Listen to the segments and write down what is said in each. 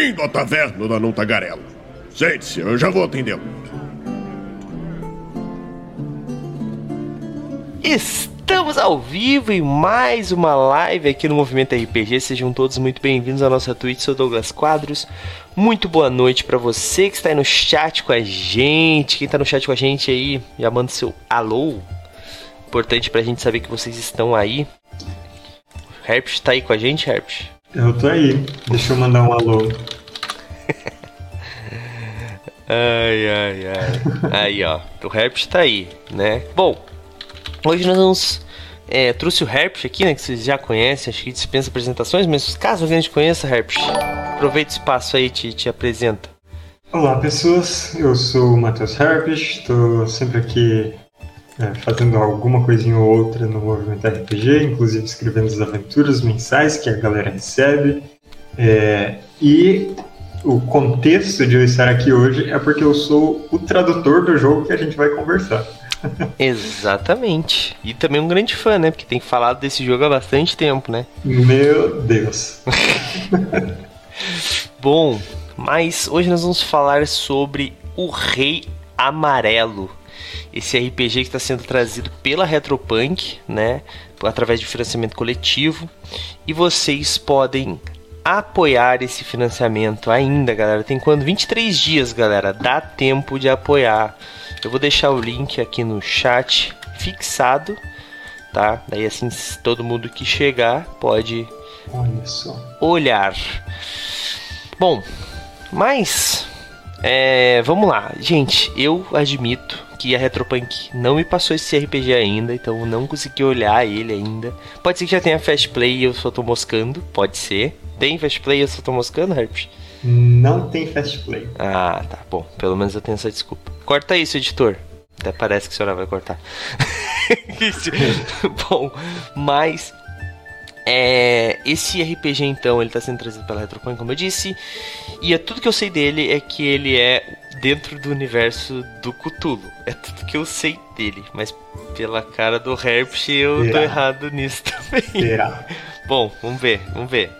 Bem-vindo à taverna da Não Tagarela. Sente-se, eu já vou atendê-lo. Estamos ao vivo em mais uma live aqui no Movimento RPG. Sejam todos muito bem-vindos à nossa Twitch. Sou Douglas Quadros. Muito boa noite para você que está aí no chat com a gente. Quem está no chat com a gente aí, já manda seu alô. Importante pra gente saber que vocês estão aí. Herpes tá aí com a gente, Herpes? Eu tô aí. Deixa eu mandar um alô. ai, ai, ai. Aí, ó. O Herpes tá aí, né? Bom, hoje nós vamos. É, trouxe o Herpes aqui, né? Que vocês já conhecem, acho que dispensa apresentações, mas caso alguém te conheça, Herpes, aproveita o espaço aí e te, te apresenta. Olá, pessoas. Eu sou o Matheus Herpes, estou sempre aqui é, fazendo alguma coisinha ou outra no movimento RPG, inclusive escrevendo as aventuras mensais que a galera recebe. É, e o contexto de eu estar aqui hoje é porque eu sou o tradutor do jogo que a gente vai conversar. Exatamente. E também um grande fã, né? Porque tem falado desse jogo há bastante tempo, né? Meu Deus. Bom, mas hoje nós vamos falar sobre o Rei Amarelo esse RPG que está sendo trazido pela Retropunk, né, através de financiamento coletivo, e vocês podem apoiar esse financiamento ainda, galera. Tem quando 23 dias, galera, dá tempo de apoiar. Eu vou deixar o link aqui no chat fixado, tá? Daí assim todo mundo que chegar pode olhar. Bom, mas é, vamos lá, gente. Eu admito que a Retropunk não me passou esse RPG ainda, então não consegui olhar ele ainda. Pode ser que já tenha Fast Play e eu só tô moscando, pode ser. Tem Fast Play e eu só tô moscando, Herpes? Não tem Fast Play. Ah, tá. Bom, pelo menos eu tenho essa desculpa. Corta isso, editor. Até parece que a senhora vai cortar. Bom, mas é, esse RPG então, ele está sendo trazido pela Retropunk, como eu disse, e é tudo que eu sei dele é que ele é dentro do universo do Cthulhu. É tudo que eu sei dele, mas pela cara do Herpes eu Será? tô errado nisso também. Será? Bom, vamos ver, vamos ver.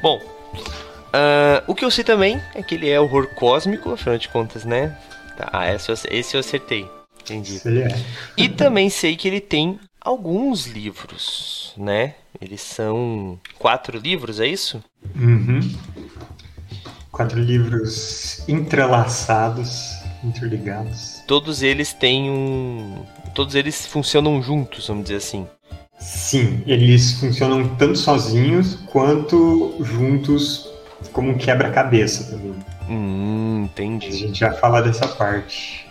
Bom, uh, o que eu sei também é que ele é horror cósmico, afinal de contas, né? Tá, esse eu, esse eu acertei. Entendi. É. E também sei que ele tem alguns livros, né? Eles são quatro livros, é isso? Uhum. Quatro livros entrelaçados, interligados. Todos eles têm um. Todos eles funcionam juntos, vamos dizer assim. Sim, eles funcionam tanto sozinhos quanto juntos como um quebra-cabeça também. Hum, entendi. A gente já fala dessa parte.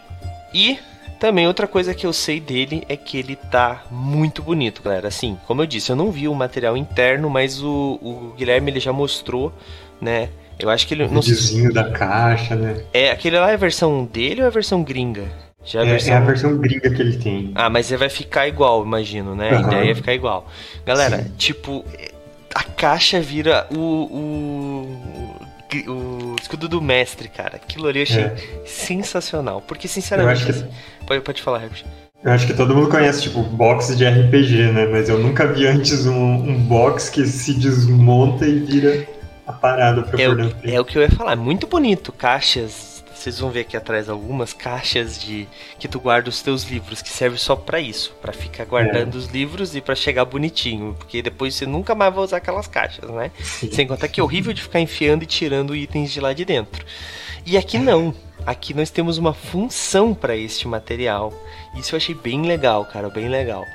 E também outra coisa que eu sei dele é que ele tá muito bonito, galera. Assim, como eu disse, eu não vi o material interno, mas o, o Guilherme ele já mostrou, né? Eu acho que ele. O videozinho da caixa, né? É, aquele lá é a versão dele ou é a versão gringa? Já é, a versão... é, a versão gringa que ele tem. Ah, mas ele vai ficar igual, imagino, né? Uhum. A ideia é ficar igual. Galera, Sim. tipo, a caixa vira o, o, o, escudo do mestre, cara. Aquilo ali eu achei é. sensacional. Porque, sinceramente. Que... Pode, pode falar, Herbert. Eu acho que todo mundo conhece, tipo, box de RPG, né? Mas eu nunca vi antes um, um box que se desmonta e vira a parada pra é o, é o que eu ia falar, muito bonito, caixas. Vocês vão ver aqui atrás algumas caixas de que tu guarda os teus livros, que serve só para isso, para ficar guardando é. os livros e para chegar bonitinho, porque depois você nunca mais vai usar aquelas caixas, né? Sim. Sem contar que é horrível de ficar enfiando e tirando itens de lá de dentro. E aqui não. Aqui nós temos uma função para este material. Isso eu achei bem legal, cara, bem legal.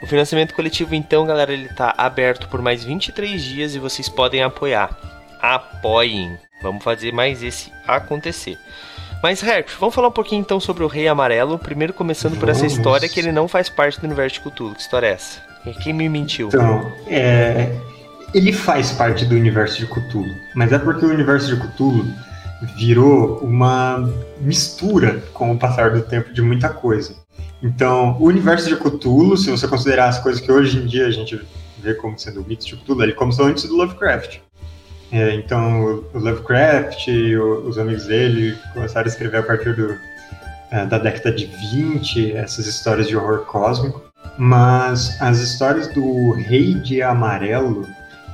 O financiamento coletivo, então, galera, ele tá aberto por mais 23 dias e vocês podem apoiar apoiem. Vamos fazer mais esse acontecer. Mas, Herp, vamos falar um pouquinho então sobre o Rei Amarelo. Primeiro, começando por essa história que ele não faz parte do universo de Cthulhu. Que história é essa? Quem me mentiu? Então, é... ele faz parte do universo de Cthulhu, mas é porque o universo de Cthulhu virou uma mistura com o passar do tempo de muita coisa. Então, o universo de Cthulhu, se você considerar as coisas que hoje em dia a gente vê como sendo o mito de Cthulhu, ele começou antes do Lovecraft. É, então, o Lovecraft e os amigos dele começaram a escrever a partir do, é, da década de 20 essas histórias de horror cósmico. Mas as histórias do Rei de Amarelo,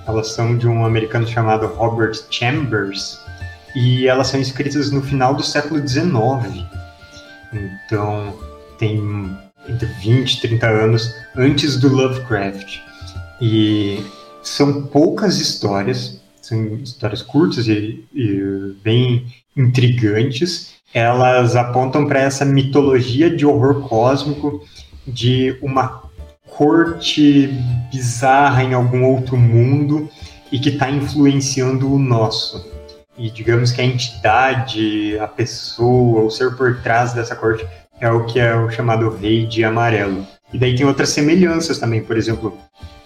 elas são de um americano chamado Robert Chambers, e elas são escritas no final do século XIX. Então, tem entre 20 e 30 anos antes do Lovecraft. E são poucas histórias, são histórias curtas e, e bem intrigantes. Elas apontam para essa mitologia de horror cósmico de uma corte bizarra em algum outro mundo e que está influenciando o nosso. E digamos que a entidade, a pessoa, o ser por trás dessa corte é o que é o chamado Rei de Amarelo. E daí tem outras semelhanças também, por exemplo,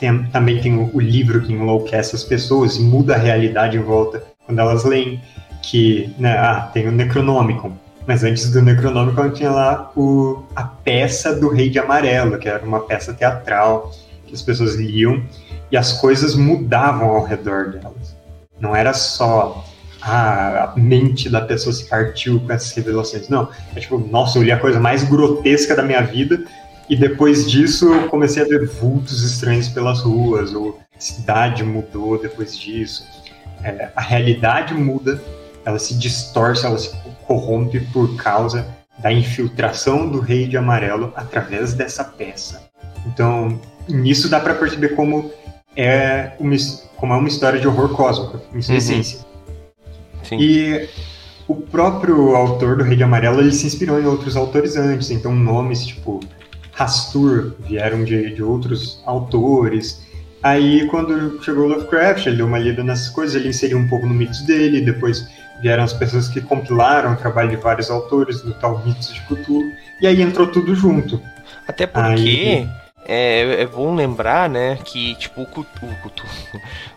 tem, também tem o, livro que enlouquece as pessoas e muda a realidade em volta quando elas leem, que né, ah, tem o Necronomicon, mas antes do Necronomicon tinha lá o, a peça do Rei de Amarelo, que era uma peça teatral que as pessoas liam e as coisas mudavam ao redor delas. Não era só ah, a mente da pessoa se partiu com essas revelações. Não, é tipo, nossa, eu li a coisa mais grotesca da minha vida e depois disso eu comecei a ver vultos estranhos pelas ruas, ou a cidade mudou depois disso. É, a realidade muda, ela se distorce, ela se corrompe por causa da infiltração do Rei de Amarelo através dessa peça. Então, nisso dá para perceber como é uma, como é uma história de horror cósmico, em sua uhum. essência. Sim. E o próprio autor do Rei de Amarelo ele se inspirou em outros autores antes, então nomes tipo Rastur vieram de, de outros autores. Aí, quando chegou Lovecraft, ele deu uma lida nessas coisas, ele inseriu um pouco no mitos dele, depois vieram as pessoas que compilaram o trabalho de vários autores do tal Mitos de Cthulhu, e aí entrou tudo junto. Até porque aí, é, é bom lembrar, né, que tipo o,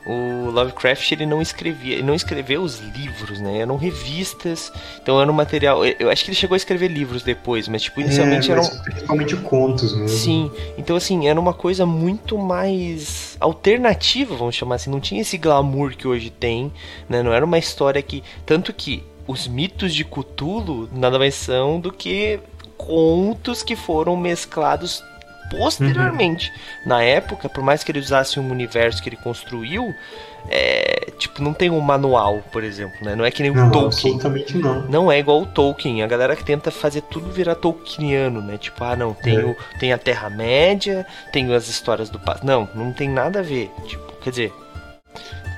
o, o Lovecraft ele não escrevia, ele não escreveu os livros, né? Eram revistas, então era um material. Eu acho que ele chegou a escrever livros depois, mas tipo inicialmente é, mas eram principalmente contos mesmo. Sim, então assim era uma coisa muito mais alternativa, vamos chamar assim. Não tinha esse glamour que hoje tem, né? Não era uma história que tanto que os mitos de Cthulhu nada mais são do que contos que foram mesclados posteriormente. Uhum. Na época, por mais que ele usasse um universo que ele construiu, é, tipo, não tem um manual, por exemplo, né? Não é que nem não, o Tolkien. Absolutamente não. Não é igual o Tolkien. A galera que tenta fazer tudo virar Tolkieniano, né? Tipo, ah, não, tem, é. o, tem a Terra-média, tem as histórias do passado. Não, não tem nada a ver. Tipo, quer dizer.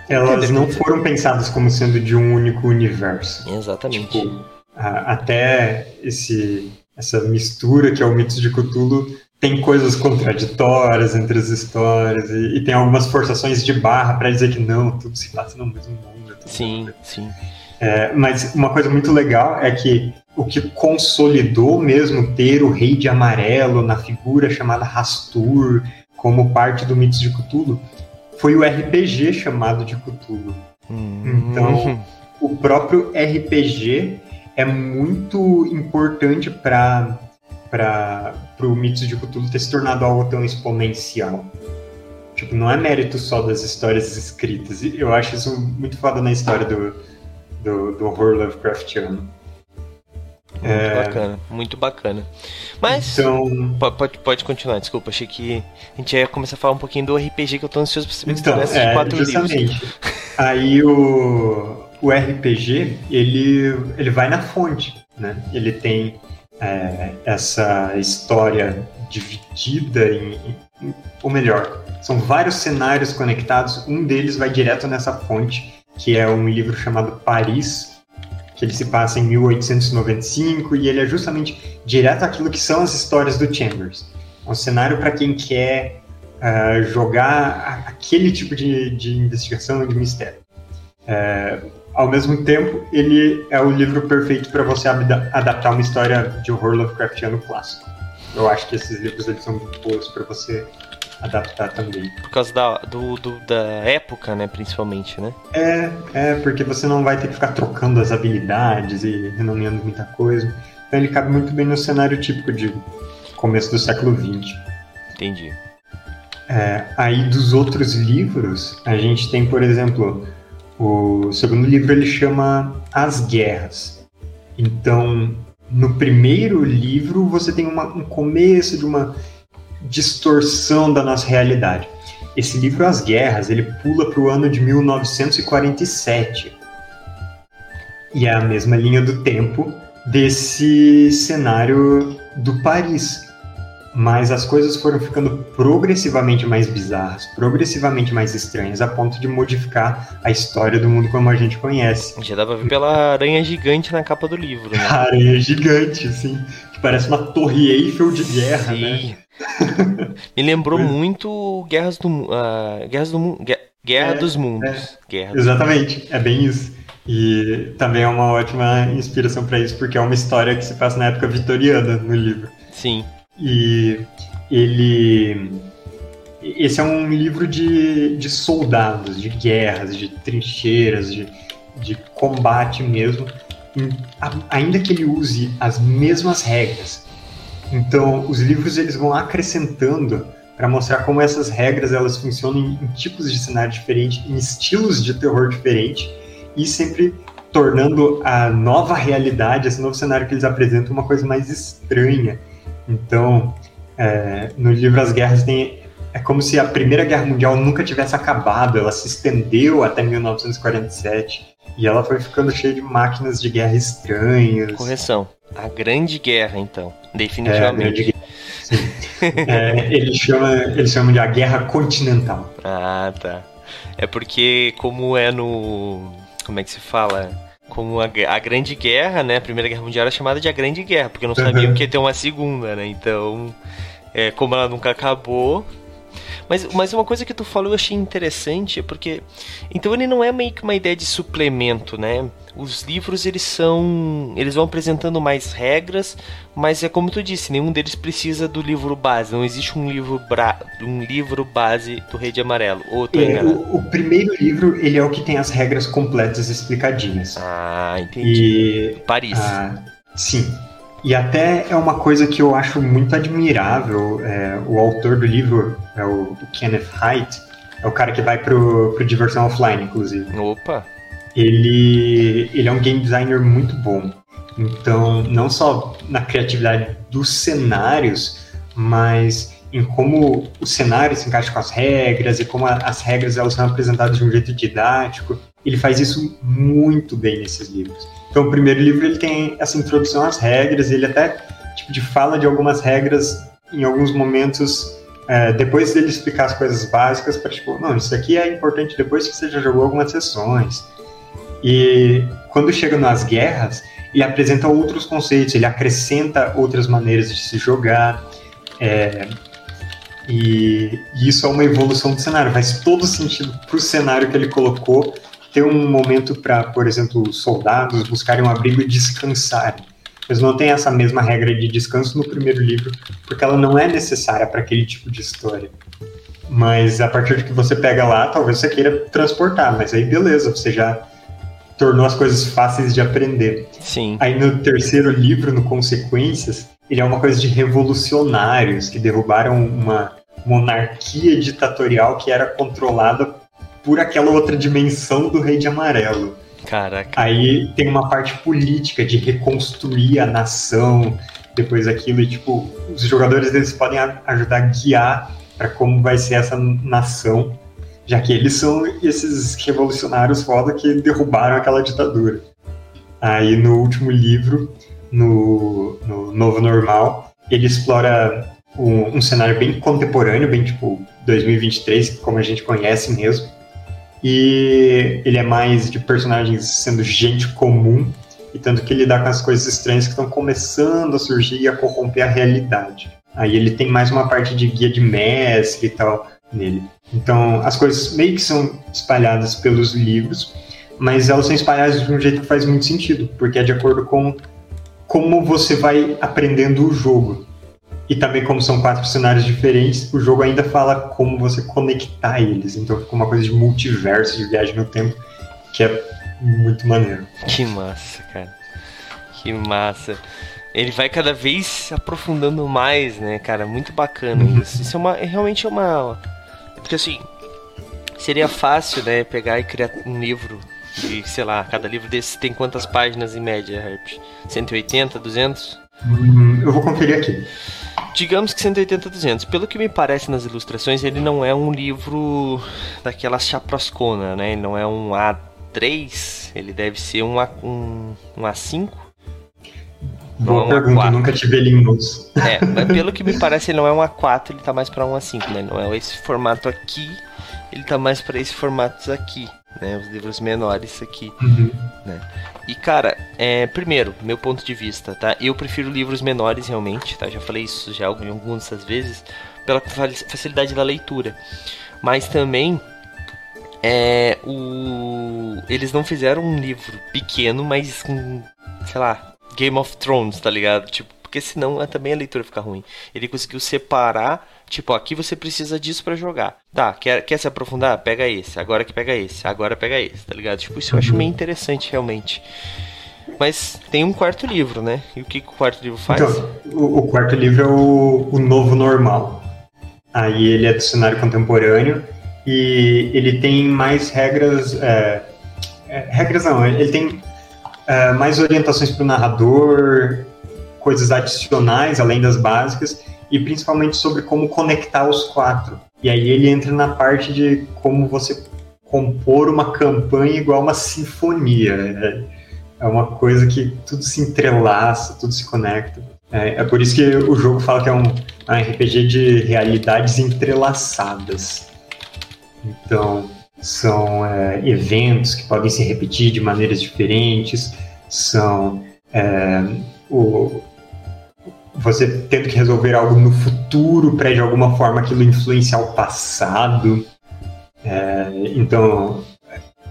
Elas não foram pensadas como sendo de um único universo. Exatamente. Tipo, até esse, essa mistura que é o mito de Cthulhu tem coisas contraditórias entre as histórias e, e tem algumas forçações de barra para dizer que não, tudo se passa no mesmo mundo. Sim, mundo. sim. É, mas uma coisa muito legal é que o que consolidou mesmo ter o Rei de Amarelo na figura chamada Rastur como parte do Mitos de Cthulhu foi o RPG chamado de Cthulhu. Hum. Então, o próprio RPG é muito importante para para o mito de Cthulhu ter se tornado algo tão exponencial. Tipo, não é mérito só das histórias escritas. Eu acho isso muito foda na história do, do, do horror Lovecraftiano. Muito é... bacana, muito bacana. Mas então... pode, pode continuar, desculpa, achei que a gente ia começar a falar um pouquinho do RPG que eu tô ansioso pra saber então, que é, de quatro justamente. livros. Aí o, o RPG, ele, ele vai na fonte, né? Ele tem é, essa história dividida em, em, ou melhor, são vários cenários conectados. Um deles vai direto nessa fonte, que é um livro chamado Paris, que ele se passa em 1895 e ele é justamente direto aquilo que são as histórias do Chambers. É um cenário para quem quer uh, jogar aquele tipo de, de investigação de mistério. Uh, ao mesmo tempo, ele é o livro perfeito para você adaptar uma história de horror Lovecraftiano clássico. Eu acho que esses livros eles são muito bons para você adaptar também. Por causa da, do, do, da época, né, principalmente, né? É, é, porque você não vai ter que ficar trocando as habilidades e renomeando muita coisa. Então ele cabe muito bem no cenário típico de começo do século XX. Entendi. É, aí dos outros livros, a gente tem, por exemplo, o segundo livro ele chama As Guerras. Então, no primeiro livro você tem uma, um começo de uma distorção da nossa realidade. Esse livro As Guerras ele pula para o ano de 1947. E é a mesma linha do tempo desse cenário do Paris. Mas as coisas foram ficando progressivamente mais bizarras, progressivamente mais estranhas, a ponto de modificar a história do mundo como a gente conhece. Já dá pra ver pela aranha gigante na capa do livro, né? A aranha gigante, assim, que parece uma torre Eiffel de guerra, Sim. né? Me lembrou muito Guerras do ah, Guerras do Mundo. Guerra É, dos Mundos. Guerra dos Exatamente, é bem isso. E também é uma ótima inspiração para isso, porque é uma história que se passa na época vitoriana no livro. Sim. E ele. Esse é um livro de, de soldados, de guerras, de trincheiras, de, de combate mesmo, a- ainda que ele use as mesmas regras. Então, os livros eles vão acrescentando para mostrar como essas regras elas funcionam em, em tipos de cenário diferente, em estilos de terror diferente e sempre tornando a nova realidade, esse novo cenário que eles apresentam uma coisa mais estranha. Então, é, no livro As Guerras tem é como se a Primeira Guerra Mundial nunca tivesse acabado, ela se estendeu até 1947 e ela foi ficando cheia de máquinas de guerra estranhas. Correção. A Grande Guerra, então. É, a Definitivamente. Grande Guerra. É, ele chama ele chama de a Guerra Continental. Ah, tá. É porque, como é no. Como é que se fala? Como a, a Grande Guerra, né? A Primeira Guerra Mundial era chamada de a Grande Guerra, porque não sabiam Uhum. que ia ter uma segunda, né? Então, é, como ela nunca acabou. Mas, mas uma coisa que tu falou eu achei interessante, é porque. Então ele não é meio que uma ideia de suplemento, né? Os livros eles são. Eles vão apresentando mais regras, mas é como tu disse, nenhum deles precisa do livro base. Não existe um livro, bra... um livro base do Rei de Amarelo. Ou É, o, o primeiro livro ele é o que tem as regras completas explicadinhas. Ah, entendi. E Paris. Ah, sim. E até é uma coisa que eu acho muito admirável. é, o autor do livro é o, o Kenneth Haidt, é o cara que vai pro, pro Diversão Offline, inclusive. Opa. Ele, ele é um game designer muito bom. Então, não só na criatividade dos cenários, mas em como o cenário se encaixa com as regras e como a- as regras elas são apresentadas de um jeito didático. Ele faz isso muito bem nesses livros. Então, o primeiro livro ele tem essa introdução às regras, ele até tipo, de fala de algumas regras em alguns momentos é, depois dele explicar as coisas básicas para tipo, não, isso aqui é importante depois que você já jogou algumas sessões. E quando chega nas guerras, ele apresenta outros conceitos, ele acrescenta outras maneiras de se jogar. é, e, e isso é uma evolução do cenário, faz todo sentido para o cenário que ele colocou ter um momento para, por exemplo, os soldados buscarem um abrigo e descansarem. Eles não têm essa mesma regra de descanso no primeiro livro, porque ela não é necessária para aquele tipo de história. Mas a partir de que você pega lá, talvez você queira transportar, mas aí beleza, você já tornou as coisas fáceis de aprender. Sim. Aí no terceiro livro, no Consequências, ele é uma coisa de revolucionários que derrubaram uma monarquia ditatorial que era controlada por aquela outra dimensão do Rei de Amarelo. Caraca. Aí tem uma parte política de reconstruir a nação depois daquilo e tipo os jogadores eles podem ajudar a guiar para como vai ser essa nação, já que eles são esses revolucionários foda que derrubaram aquela ditadura. Aí no último livro, no, no Novo Normal, ele explora um, um cenário bem contemporâneo, bem tipo 2023, como a gente conhece mesmo. E ele é mais de personagens sendo gente comum, e tanto que ele dá com as coisas estranhas que estão começando a surgir e a corromper a realidade. Aí ele tem mais uma parte de guia de mestre e tal nele. Então as coisas meio que são espalhadas pelos livros, mas elas são espalhadas de um jeito que faz muito sentido, porque é de acordo com como você vai aprendendo o jogo. E também, como são quatro cenários diferentes, o jogo ainda fala como você conectar eles. Então fica uma coisa de multiverso, de viagem no tempo, que é muito maneiro. Que massa, cara. Que massa. Ele vai cada vez se aprofundando mais, né, cara? Muito bacana isso. Isso é uma. É realmente uma. Porque assim. Seria fácil, né, pegar e criar um livro. De, sei lá, cada livro desse tem quantas páginas em média, Herp? 180, 200? Hum, eu vou conferir aqui. Digamos que 180, 200. Pelo que me parece nas ilustrações, ele não é um livro daquelas chaproscona, né? Ele não é um 3, ele deve ser um, A, um, um A5. Boa é pergunta, A4. nunca tive ele em mãos. É, mas pelo que me parece, ele não é um A4, ele tá mais pra um A5, né? Não é esse formato aqui, ele tá mais para esse formatos aqui, né? Os livros menores aqui, uhum. né? E cara, é, primeiro, meu ponto de vista, tá? Eu prefiro livros menores realmente, tá? Já falei isso já algumas dessas vezes, pela facilidade da leitura. Mas também é o eles não fizeram um livro pequeno, mas com, sei lá, Game of Thrones, tá ligado? Tipo, porque senão também a leitura fica ruim. Ele conseguiu separar, tipo, aqui você precisa disso para jogar. Tá, quer, quer se aprofundar? Pega esse. Agora que pega esse. Agora pega esse, tá ligado? Tipo, isso eu acho meio interessante realmente. Mas tem um quarto livro, né? E o que, que o quarto livro faz? Então, o, o quarto livro é o, o novo normal. Aí ele é do cenário contemporâneo e ele tem mais regras. É, é, regras não, ele tem é, mais orientações para o narrador, coisas adicionais além das básicas e principalmente sobre como conectar os quatro. E aí ele entra na parte de como você compor uma campanha igual uma sinfonia. É, é uma coisa que tudo se entrelaça, tudo se conecta. É, é por isso que o jogo fala que é um, um RPG de realidades entrelaçadas. Então, são é, eventos que podem se repetir de maneiras diferentes, são é, o, você tendo que resolver algo no futuro para de alguma forma aquilo influenciar o passado. É, então,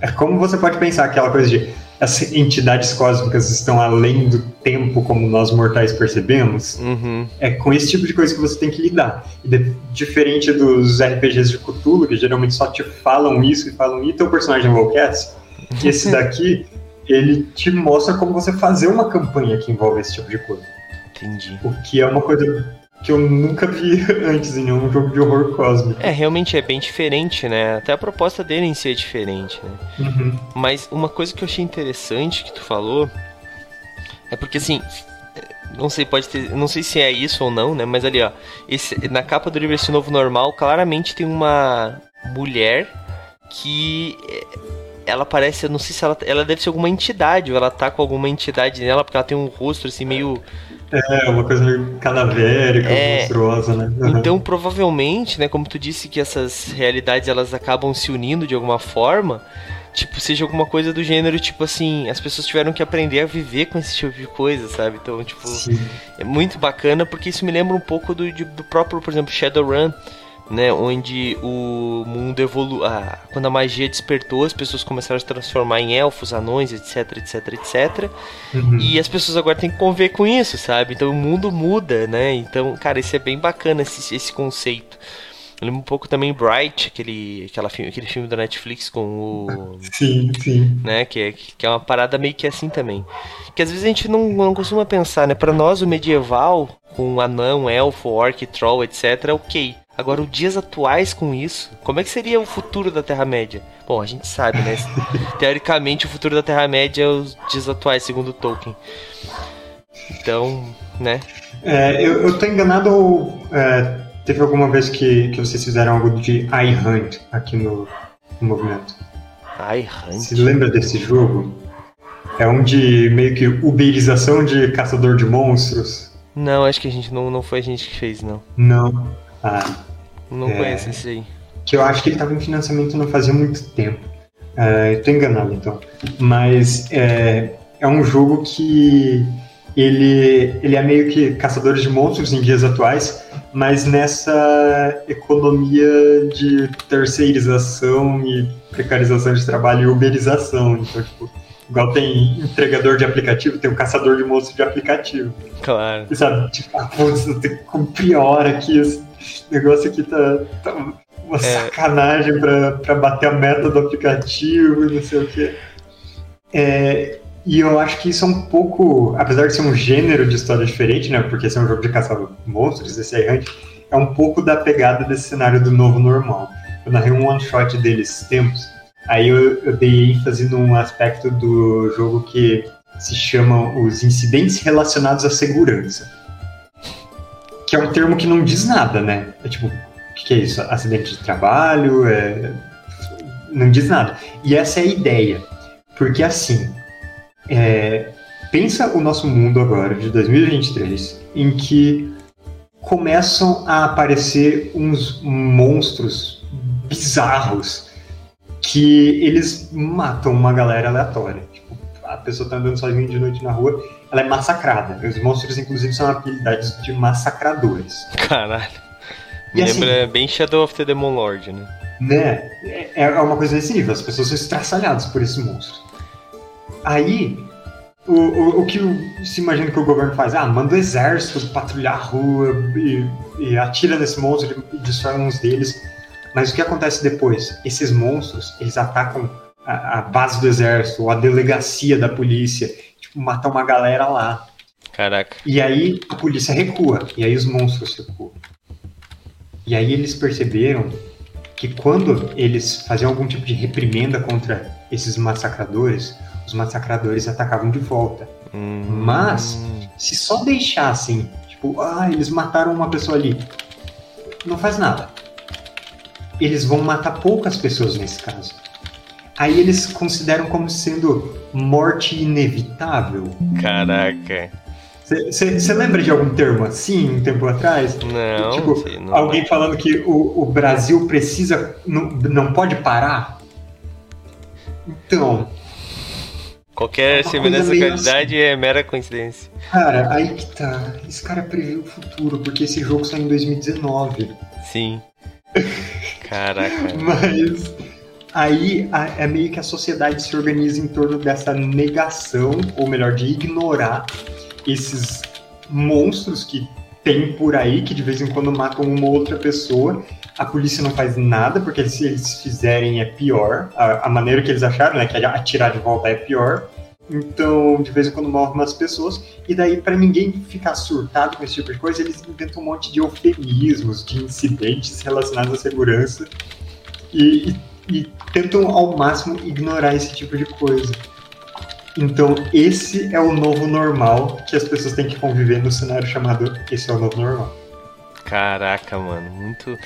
é como você pode pensar aquela coisa de as entidades cósmicas estão além do tempo como nós mortais percebemos, uhum. é com esse tipo de coisa que você tem que lidar. De, diferente dos RPGs de Cthulhu, que geralmente só te falam isso e falam, e teu personagem enlouquece, esse daqui, ele te mostra como você fazer uma campanha que envolve esse tipo de coisa. Entendi. O que é uma coisa que eu nunca vi antes em nenhum jogo de horror cósmico. É, realmente é bem diferente, né? Até a proposta dele em si é diferente, né? Uhum. Mas uma coisa que eu achei interessante que tu falou é porque assim, não sei, pode ter, não sei se é isso ou não, né? Mas ali, ó, esse, na capa do livro esse novo normal, claramente tem uma mulher que eh, ela parece, eu não sei se ela, ela deve ser alguma entidade, ou ela tá com alguma entidade nela, porque ela tem um rosto assim meio é, uma coisa meio cadavérica, é, monstruosa, né? Então, provavelmente, né, como tu disse que essas realidades elas acabam se unindo de alguma forma, tipo, seja alguma coisa do gênero, tipo assim, as pessoas tiveram que aprender a viver com esse tipo de coisa, sabe? Então, tipo, Sim. é muito bacana porque isso me lembra um pouco do, do próprio, por exemplo, Shadowrun né, onde o mundo evoluiu, ah, quando a magia despertou, as pessoas começaram a se transformar em elfos, anões, etc, etc, etc. Uhum. E as pessoas agora têm que conviver com isso, sabe? Então o mundo muda, né? Então, cara, isso é bem bacana esse, esse conceito. Eu lembro um pouco também Bright, aquele, aquela filme, aquele filme da Netflix com o. Sim, sim. Né, que, é, que é uma parada meio que assim também. Que às vezes a gente não, não costuma pensar, né? Pra nós, o medieval, com anão, elfo, orc, troll, etc., é ok. Agora, os dias atuais com isso, como é que seria o futuro da Terra-média? Bom, a gente sabe, né? Teoricamente, o futuro da Terra-média é os dias atuais, segundo Tolkien. Então, né? É, eu, eu tô enganado ou é, teve alguma vez que, que vocês fizeram algo de iHunt aqui no, no movimento? iHunt? Você lembra desse jogo? É um de meio que uberização de caçador de monstros. Não, acho que a gente não, não foi a gente que fez, não. Não. Ah, não é, conheço esse aí. Que eu acho que ele estava em financiamento não fazia muito tempo. Uh, eu tô enganado então. Mas é, é um jogo que ele, ele é meio que caçadores de monstros em dias atuais, mas nessa economia de terceirização e precarização de trabalho e uberização. Então, tipo, igual tem entregador de aplicativo, tem o caçador de monstros de aplicativo. Claro. E sabe, tipo, ah, putz, eu tenho que cumprir hora aqui, o negócio aqui tá, tá uma é... sacanagem pra, pra bater a meta do aplicativo e não sei o quê. É, e eu acho que isso é um pouco, apesar de ser um gênero de história diferente, né? Porque esse é um jogo de caçar monstros, esse é é um pouco da pegada desse cenário do novo normal. Eu narrei um one shot deles tempos, aí eu, eu dei ênfase num aspecto do jogo que se chama os incidentes relacionados à segurança que é um termo que não diz nada, né? É tipo, o que, é isso? Acidente de trabalho? É... Não diz nada. E essa é a ideia. Porque assim, é, pensa o nosso mundo agora, de 2023, em que começam a aparecer uns monstros bizarros que eles matam uma galera aleatória. Tipo, a pessoa tá andando sozinha de noite na rua, ela é massacrada. Os monstros, inclusive, são habilidades de massacradores. Caralho. Me E assim- lembra bem Shadow of the Demon Lord, né? né? É, é uma coisa desse nível, as pessoas são estraçalhadas por esse monstro. Aí, o, o, o que o- se imagina que o governo faz? Ah, manda o exército patrulhar a rua e, e atira nesse monstro e destrói uns deles. Mas o que acontece depois? Esses monstros, eles atacam a, a base do exército ou a delegacia da polícia, matam uma galera lá. Caraca. E aí a polícia recua, e aí os monstros recuam. E aí eles perceberam que quando eles faziam algum tipo de reprimenda contra esses massacradores, os massacradores atacavam de volta. Hum, Mas- Se só deixassem, tipo, ah, eles mataram uma pessoa ali, não faz nada. Eles vão matar poucas pessoas nesse caso. Aí eles consideram como sendo morte inevitável. Caraca. Você lembra de algum termo assim, um tempo atrás? Não, Tipo, não. Alguém falando que o, o Brasil precisa. Não, não pode parar? Então, Qualquer É semelhança coisa meio localidade é mera coincidência. cara, aí que tá. Esse cara previu o futuro, porque esse jogo saiu em 2019. Sim. Caraca. Mas aí a- é meio que a sociedade se organiza em torno dessa negação, ou melhor, de ignorar esses monstros que tem por aí, que de vez em quando matam uma outra pessoa. A polícia não faz nada, porque se eles fizerem é pior. A, a maneira que eles acharam, né, que atirar de volta é pior. Então, de vez em quando morrem umas pessoas. E daí, para ninguém ficar surtado com esse tipo de coisa, eles inventam um monte de eufemismos, de incidentes relacionados à segurança. E, e- e tentam ao máximo ignorar esse tipo de coisa. Então, esse é o novo normal que as pessoas têm que conviver no cenário chamado Esse é o novo normal. Caraca, mano. Muito.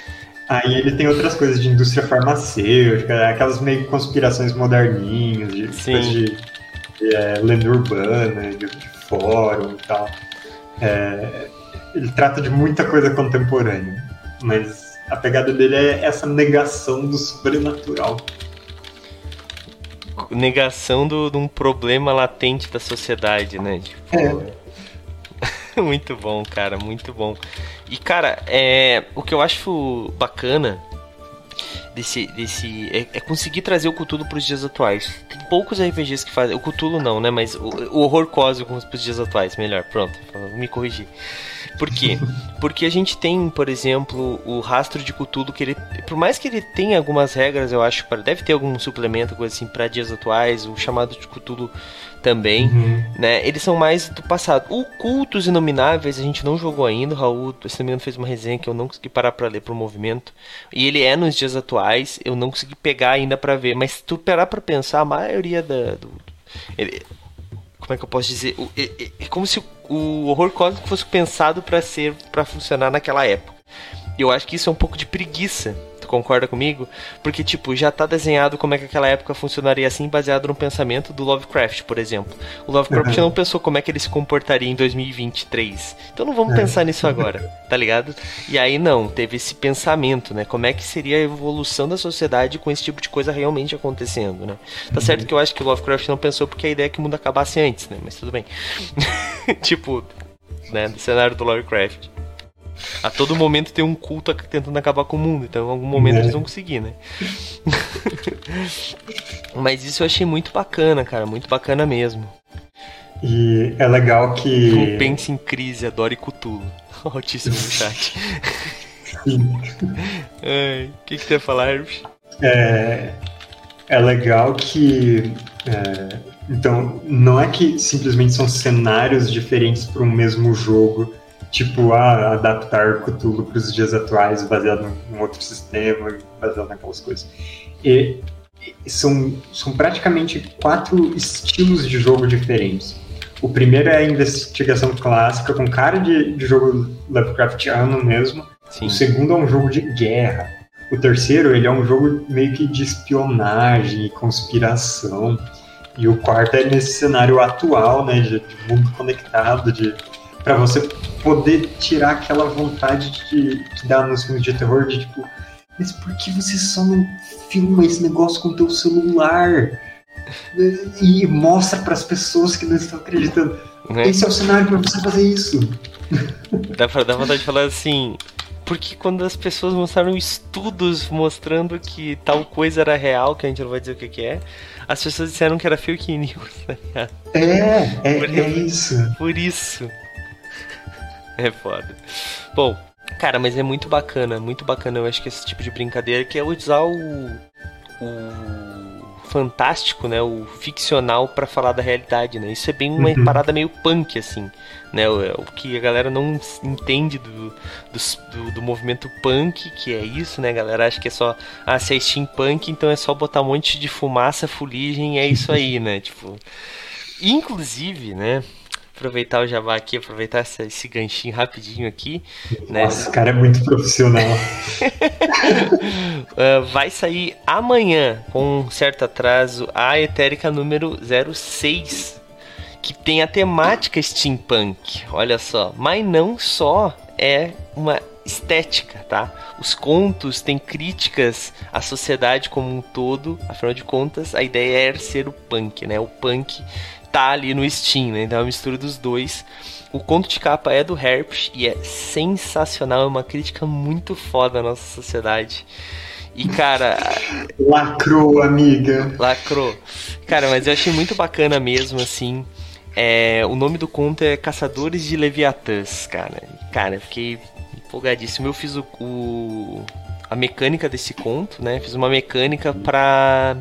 Aí ele tem outras coisas de indústria farmacêutica, aquelas meio conspirações moderninhas, de, coisas de, de, é, lenda urbana, de, de fórum e tal. É, ele trata de muita coisa contemporânea, mas a pegada dele é essa negação do sobrenatural. Negação do- de um problema latente da sociedade, né? Tipo, muito bom, cara, muito bom. E, cara, é, o que eu acho bacana desse. desse é, é conseguir trazer o Cthulhu pros dias atuais. Tem poucos RPGs que fazem. O Cthulhu não, né? Mas o, o horror cósmico pros dias atuais. Melhor, pronto, me corrigir. Por quê? Porque a gente tem, por exemplo, o rastro de Cthulhu que ele. Por mais que ele tenha algumas regras, eu acho, para deve ter algum suplemento, coisa assim, para dias atuais, o chamado de Cthulhu também né? Eles são mais do passado. O Cultos Inomináveis a gente não jogou ainda. O Raul, se não me engano, fez uma resenha que eu não consegui parar pra ler pro movimento. E ele é nos dias atuais. Eu não consegui pegar ainda pra ver. Mas se tu parar pra pensar, a maioria da. Do, ele- como é que eu posso dizer? É como se o, o horror cósmico fosse pensado pra ser para funcionar naquela época. Eu acho que isso é um pouco de preguiça. Concorda comigo? Porque, tipo, já tá desenhado como é que aquela época funcionaria assim, baseado no pensamento do Lovecraft, por exemplo. O Lovecraft Uhum. não pensou como é que ele se comportaria em 2023. Então não vamos É. pensar nisso agora, tá ligado? E aí não, teve esse pensamento, né? Como é que seria a evolução da sociedade com esse tipo de coisa realmente acontecendo, né? Tá certo que eu acho que o Lovecraft não pensou porque a ideia é que o mundo acabasse antes, né? Mas tudo bem. tipo, né, do cenário do Lovecraft. A todo momento tem um culto tentando acabar com o mundo, então em algum momento É. eles vão conseguir, né? Mas isso eu achei muito bacana, cara, muito bacana mesmo. E é legal que. Não pense em crise, adore Cthulhu. Altíssimo no chat. O que, que tu ia falar, Herbs? É, é legal que. é, então, não é que simplesmente são cenários diferentes para um mesmo jogo, tipo, ah, adaptar Cthulhu para os dias atuais, baseado num, outro sistema, baseado naquelas coisas. E, e são, são praticamente quatro estilos de jogo diferentes. O primeiro é a investigação clássica, com cara de, de jogo Lovecraftiano mesmo. Sim. O segundo é um jogo de guerra. O terceiro, ele é um jogo meio que de espionagem e conspiração. E o quarto é nesse cenário atual, né, de, de mundo conectado, de para você poder tirar aquela vontade de que dá nos filmes de terror de tipo, mas por que você só não filma esse negócio com o teu celular? E mostra para as pessoas que não estão acreditando. Né? Esse é o cenário para você fazer isso. Dá, pra, dá vontade de falar assim, porque quando as pessoas mostraram estudos mostrando que tal coisa era real, que a gente não vai dizer o que, que é, as pessoas disseram que era fake news, tá ligado? É, é, por, é isso. Por isso. É foda. Bom, cara, mas é muito bacana, muito bacana. Eu acho que esse tipo de brincadeira que é usar o. o fantástico, né, o ficcional para falar da realidade, né? Isso é bem uma uhum. parada meio punk assim, né? O, o, que a galera não entende do, do, do, movimento punk, que é isso, né? A galera acha que é só ah, se é steampunk, então é só botar um monte de fumaça, fuligem, e é isso aí, né? Tipo, inclusive, né? Aproveitar o jabá aqui, aproveitar essa, esse ganchinho rapidinho aqui. Né? Nossa, o cara é muito profissional. uh, vai sair amanhã, com um certo atraso, a Etérica número 06, que tem a temática steampunk. Olha só, mas não só é uma estética, tá? Os contos têm críticas à sociedade como um todo, afinal de contas, a ideia é ser o punk, né? O punk tá ali no Steam, né? Então é uma mistura dos dois. O conto de capa é do Herpes e é sensacional, é uma crítica muito foda à nossa sociedade. E, cara. Lacrou, amiga. Lacrou. Cara, mas eu achei muito bacana mesmo, assim. É, o nome do conto é Caçadores de Leviatãs, cara. Cara, eu fiquei empolgadíssimo. Eu fiz o, o, a mecânica desse conto, né? Fiz uma mecânica pra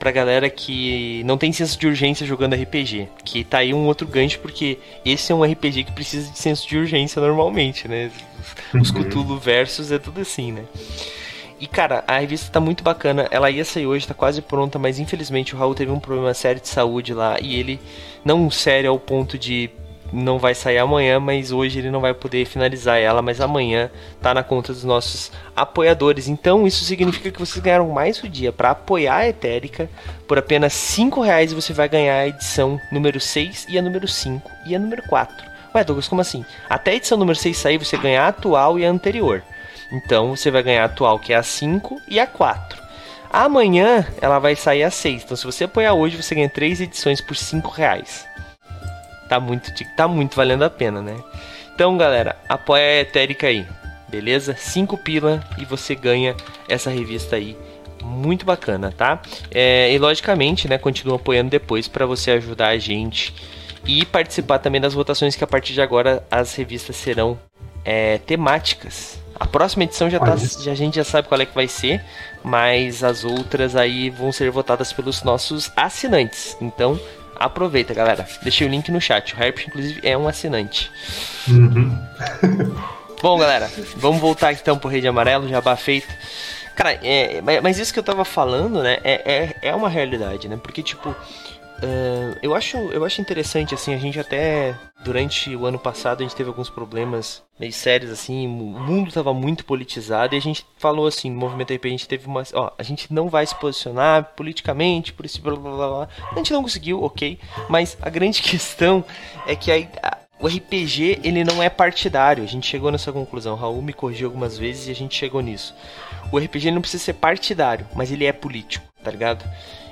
pra galera que não tem senso de urgência jogando RPG. Que tá aí um outro gancho, porque esse é um RPG que precisa de senso de urgência normalmente, né? Os uhum. Cthulhu versus é tudo assim, né? E cara, a revista tá muito bacana. Ela ia sair hoje, tá quase pronta, mas infelizmente o Raul teve um problema sério de saúde lá e ele não sério ao ponto de não vai sair amanhã, mas hoje ele não vai poder finalizar ela, mas amanhã tá na conta dos nossos apoiadores. Então isso significa que vocês ganharam mais um dia para apoiar a Etérica. Por apenas 5 reais você vai ganhar a edição número 6 e a número 5 e a número 4. Ué, Douglas, como assim? Até a edição número 6 sair, você ganha a atual e a anterior. Então você vai ganhar a atual, que é a 5 e a 4. Amanhã ela vai sair a 6. Então se você apoiar hoje, você ganha 3 edições por 5 reais tá muito, tá muito valendo a pena, né? Então, galera, apoia a Etérica aí, beleza? 5 pila e você ganha essa revista aí. Muito bacana, tá? É, e logicamente, né, continua apoiando depois para você ajudar a gente e participar também das votações que a partir de agora as revistas serão é, temáticas. A próxima edição já tá, já, a gente já sabe qual é que vai ser, mas as outras aí vão ser votadas pelos nossos assinantes. Então Aproveita, galera. Deixei o link no chat. O Herp, inclusive, é um assinante. Uhum. Bom, galera, vamos voltar então pro Rede Amarelo, jabá feito. Cara, é, mas isso que eu tava falando, né, é, é, é uma realidade, né? Porque, tipo, Uh, eu, acho, eu acho interessante, assim, a gente até durante o ano passado a gente teve alguns problemas meio sérios, assim, o mundo estava muito politizado e a gente falou assim, no movimento RP a gente teve uma, ó, a gente não vai se posicionar politicamente por esse blá blá blá, a gente não conseguiu, ok, mas a grande questão é que a o RPG ele não é partidário. A gente chegou nessa conclusão. O Raul me corrigiu algumas vezes e a gente chegou nisso. O RPG não precisa ser partidário, mas ele é político, tá ligado?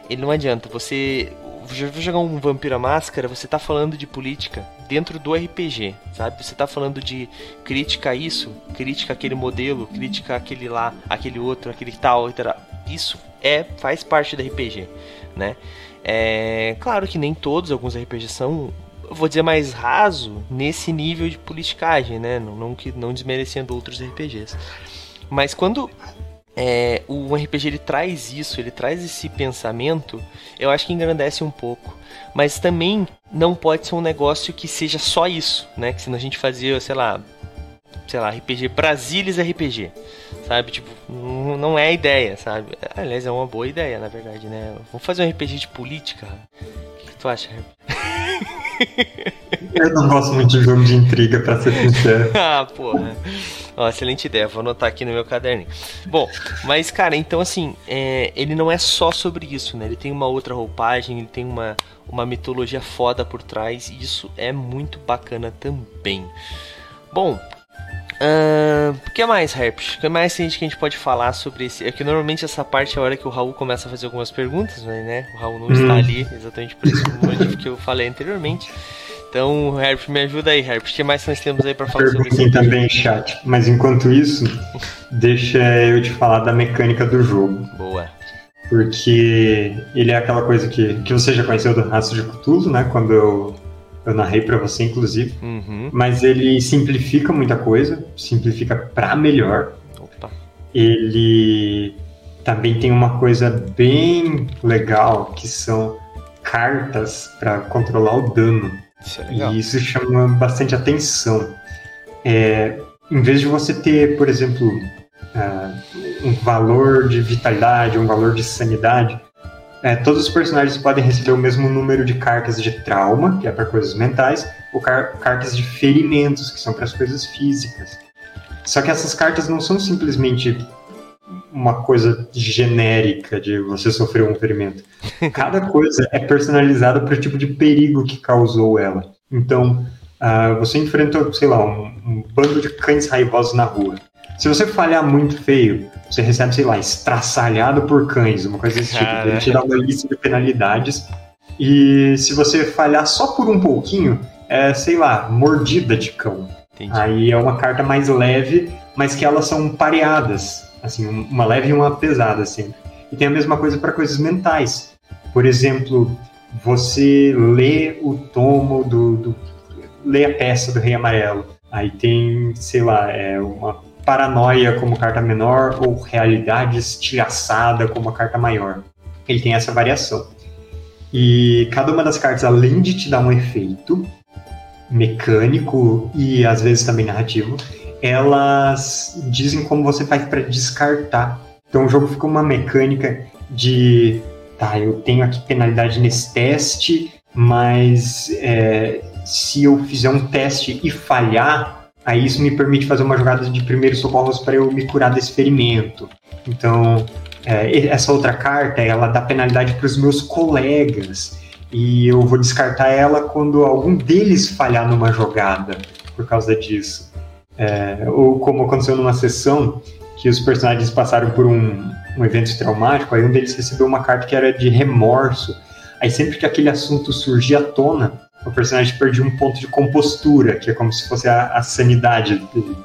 Ele não adianta. Você vou jogar um Vampira Máscara, você tá falando de política dentro do RPG, sabe? Você tá falando de crítica a isso, crítica aquele modelo, crítica aquele lá, aquele outro, aquele tal, etc. Isso é faz parte do RPG, né? É claro que nem todos, alguns RPGs são vou dizer mais raso nesse nível de politicagem, né? Não, não, não desmerecendo outros RPGs. Mas quando é, o RPG ele traz isso, ele traz esse pensamento, eu acho que engrandece um pouco. Mas também não pode ser um negócio que seja só isso, né? Que se a gente fazia, sei lá, sei lá, RPG Brasilis RPG, sabe? Tipo, não é a ideia, sabe? Aliás, é uma boa ideia, na verdade, né? Vamos fazer um RPG de política. O que tu acha? Eu não gosto muito de jogo de intriga, pra ser sincero. ah, porra. Ó, excelente ideia, vou anotar aqui no meu caderninho. Bom, mas cara, então assim, é, ele não é só sobre isso, né? Ele tem uma outra roupagem, ele tem uma, uma mitologia foda por trás, e isso é muito bacana também. Bom, o uh, que mais, Herpes? O que mais tem que a gente pode falar sobre esse? É que normalmente essa parte é a hora que o Raul começa a fazer algumas perguntas, mas né? O Raul não hum. está ali exatamente por esse motivo que eu falei anteriormente. Então, Herpes, me ajuda aí, Herpes. O que mais nós temos aí para falar sobre isso? também, chat. Mas enquanto isso, deixa eu te falar da mecânica do jogo. Boa. Porque ele é aquela coisa que, que você já conheceu do Rastro de Cthulhu, né? Quando eu eu narrei para você, inclusive. Uhum. Mas ele simplifica muita coisa, simplifica para melhor. Opa. Ele também tem uma coisa bem legal que são cartas para controlar o dano. Isso é e isso chama bastante atenção. É, em vez de você ter, por exemplo, uh, um valor de vitalidade, um valor de sanidade, é, todos os personagens podem receber o mesmo número de cartas de trauma, que é para coisas mentais, ou car cartas de ferimentos, que são para as coisas físicas. Só que essas cartas não são simplesmente uma coisa genérica de você sofrer um ferimento. Cada coisa é personalizada para o tipo de perigo que causou ela. Então, uh, você enfrenta, sei lá, um, um bando de cães raivosos na rua. Se você falhar muito feio, você recebe, sei lá, estraçalhado por cães, uma coisa desse tipo. Ele te dá uma lista de penalidades. E se você falhar só por um pouquinho, é, sei lá, mordida de cão. Entendi. Aí é uma carta mais leve, mas que elas são pareadas. Assim, uma leve e uma pesada sempre. E tem a mesma coisa para coisas mentais. Por exemplo, você lê o tomo do, do. lê a peça do Rei Amarelo. Aí tem, sei lá, é uma paranoia como carta menor ou realidade estilhaçada como a carta maior. Ele tem essa variação. E cada uma das cartas, além de te dar um efeito mecânico e às vezes também narrativo, elas dizem como você faz para descartar. Então o jogo fica uma mecânica de tá, eu tenho aqui penalidade nesse teste, mas é, se eu fizer um teste e falhar, Aí isso me permite fazer uma jogada de primeiros socorros para eu me curar desse ferimento. Então, é, essa outra carta, ela dá penalidade para os meus colegas. E eu vou descartar ela quando algum deles falhar numa jogada por causa disso. É, ou como aconteceu numa sessão que os personagens passaram por um, um evento traumático, aí um deles recebeu uma carta que era de remorso. Aí sempre que aquele assunto surgia à tona, o personagem perdia um ponto de compostura, que é como se fosse a, a sanidade dele.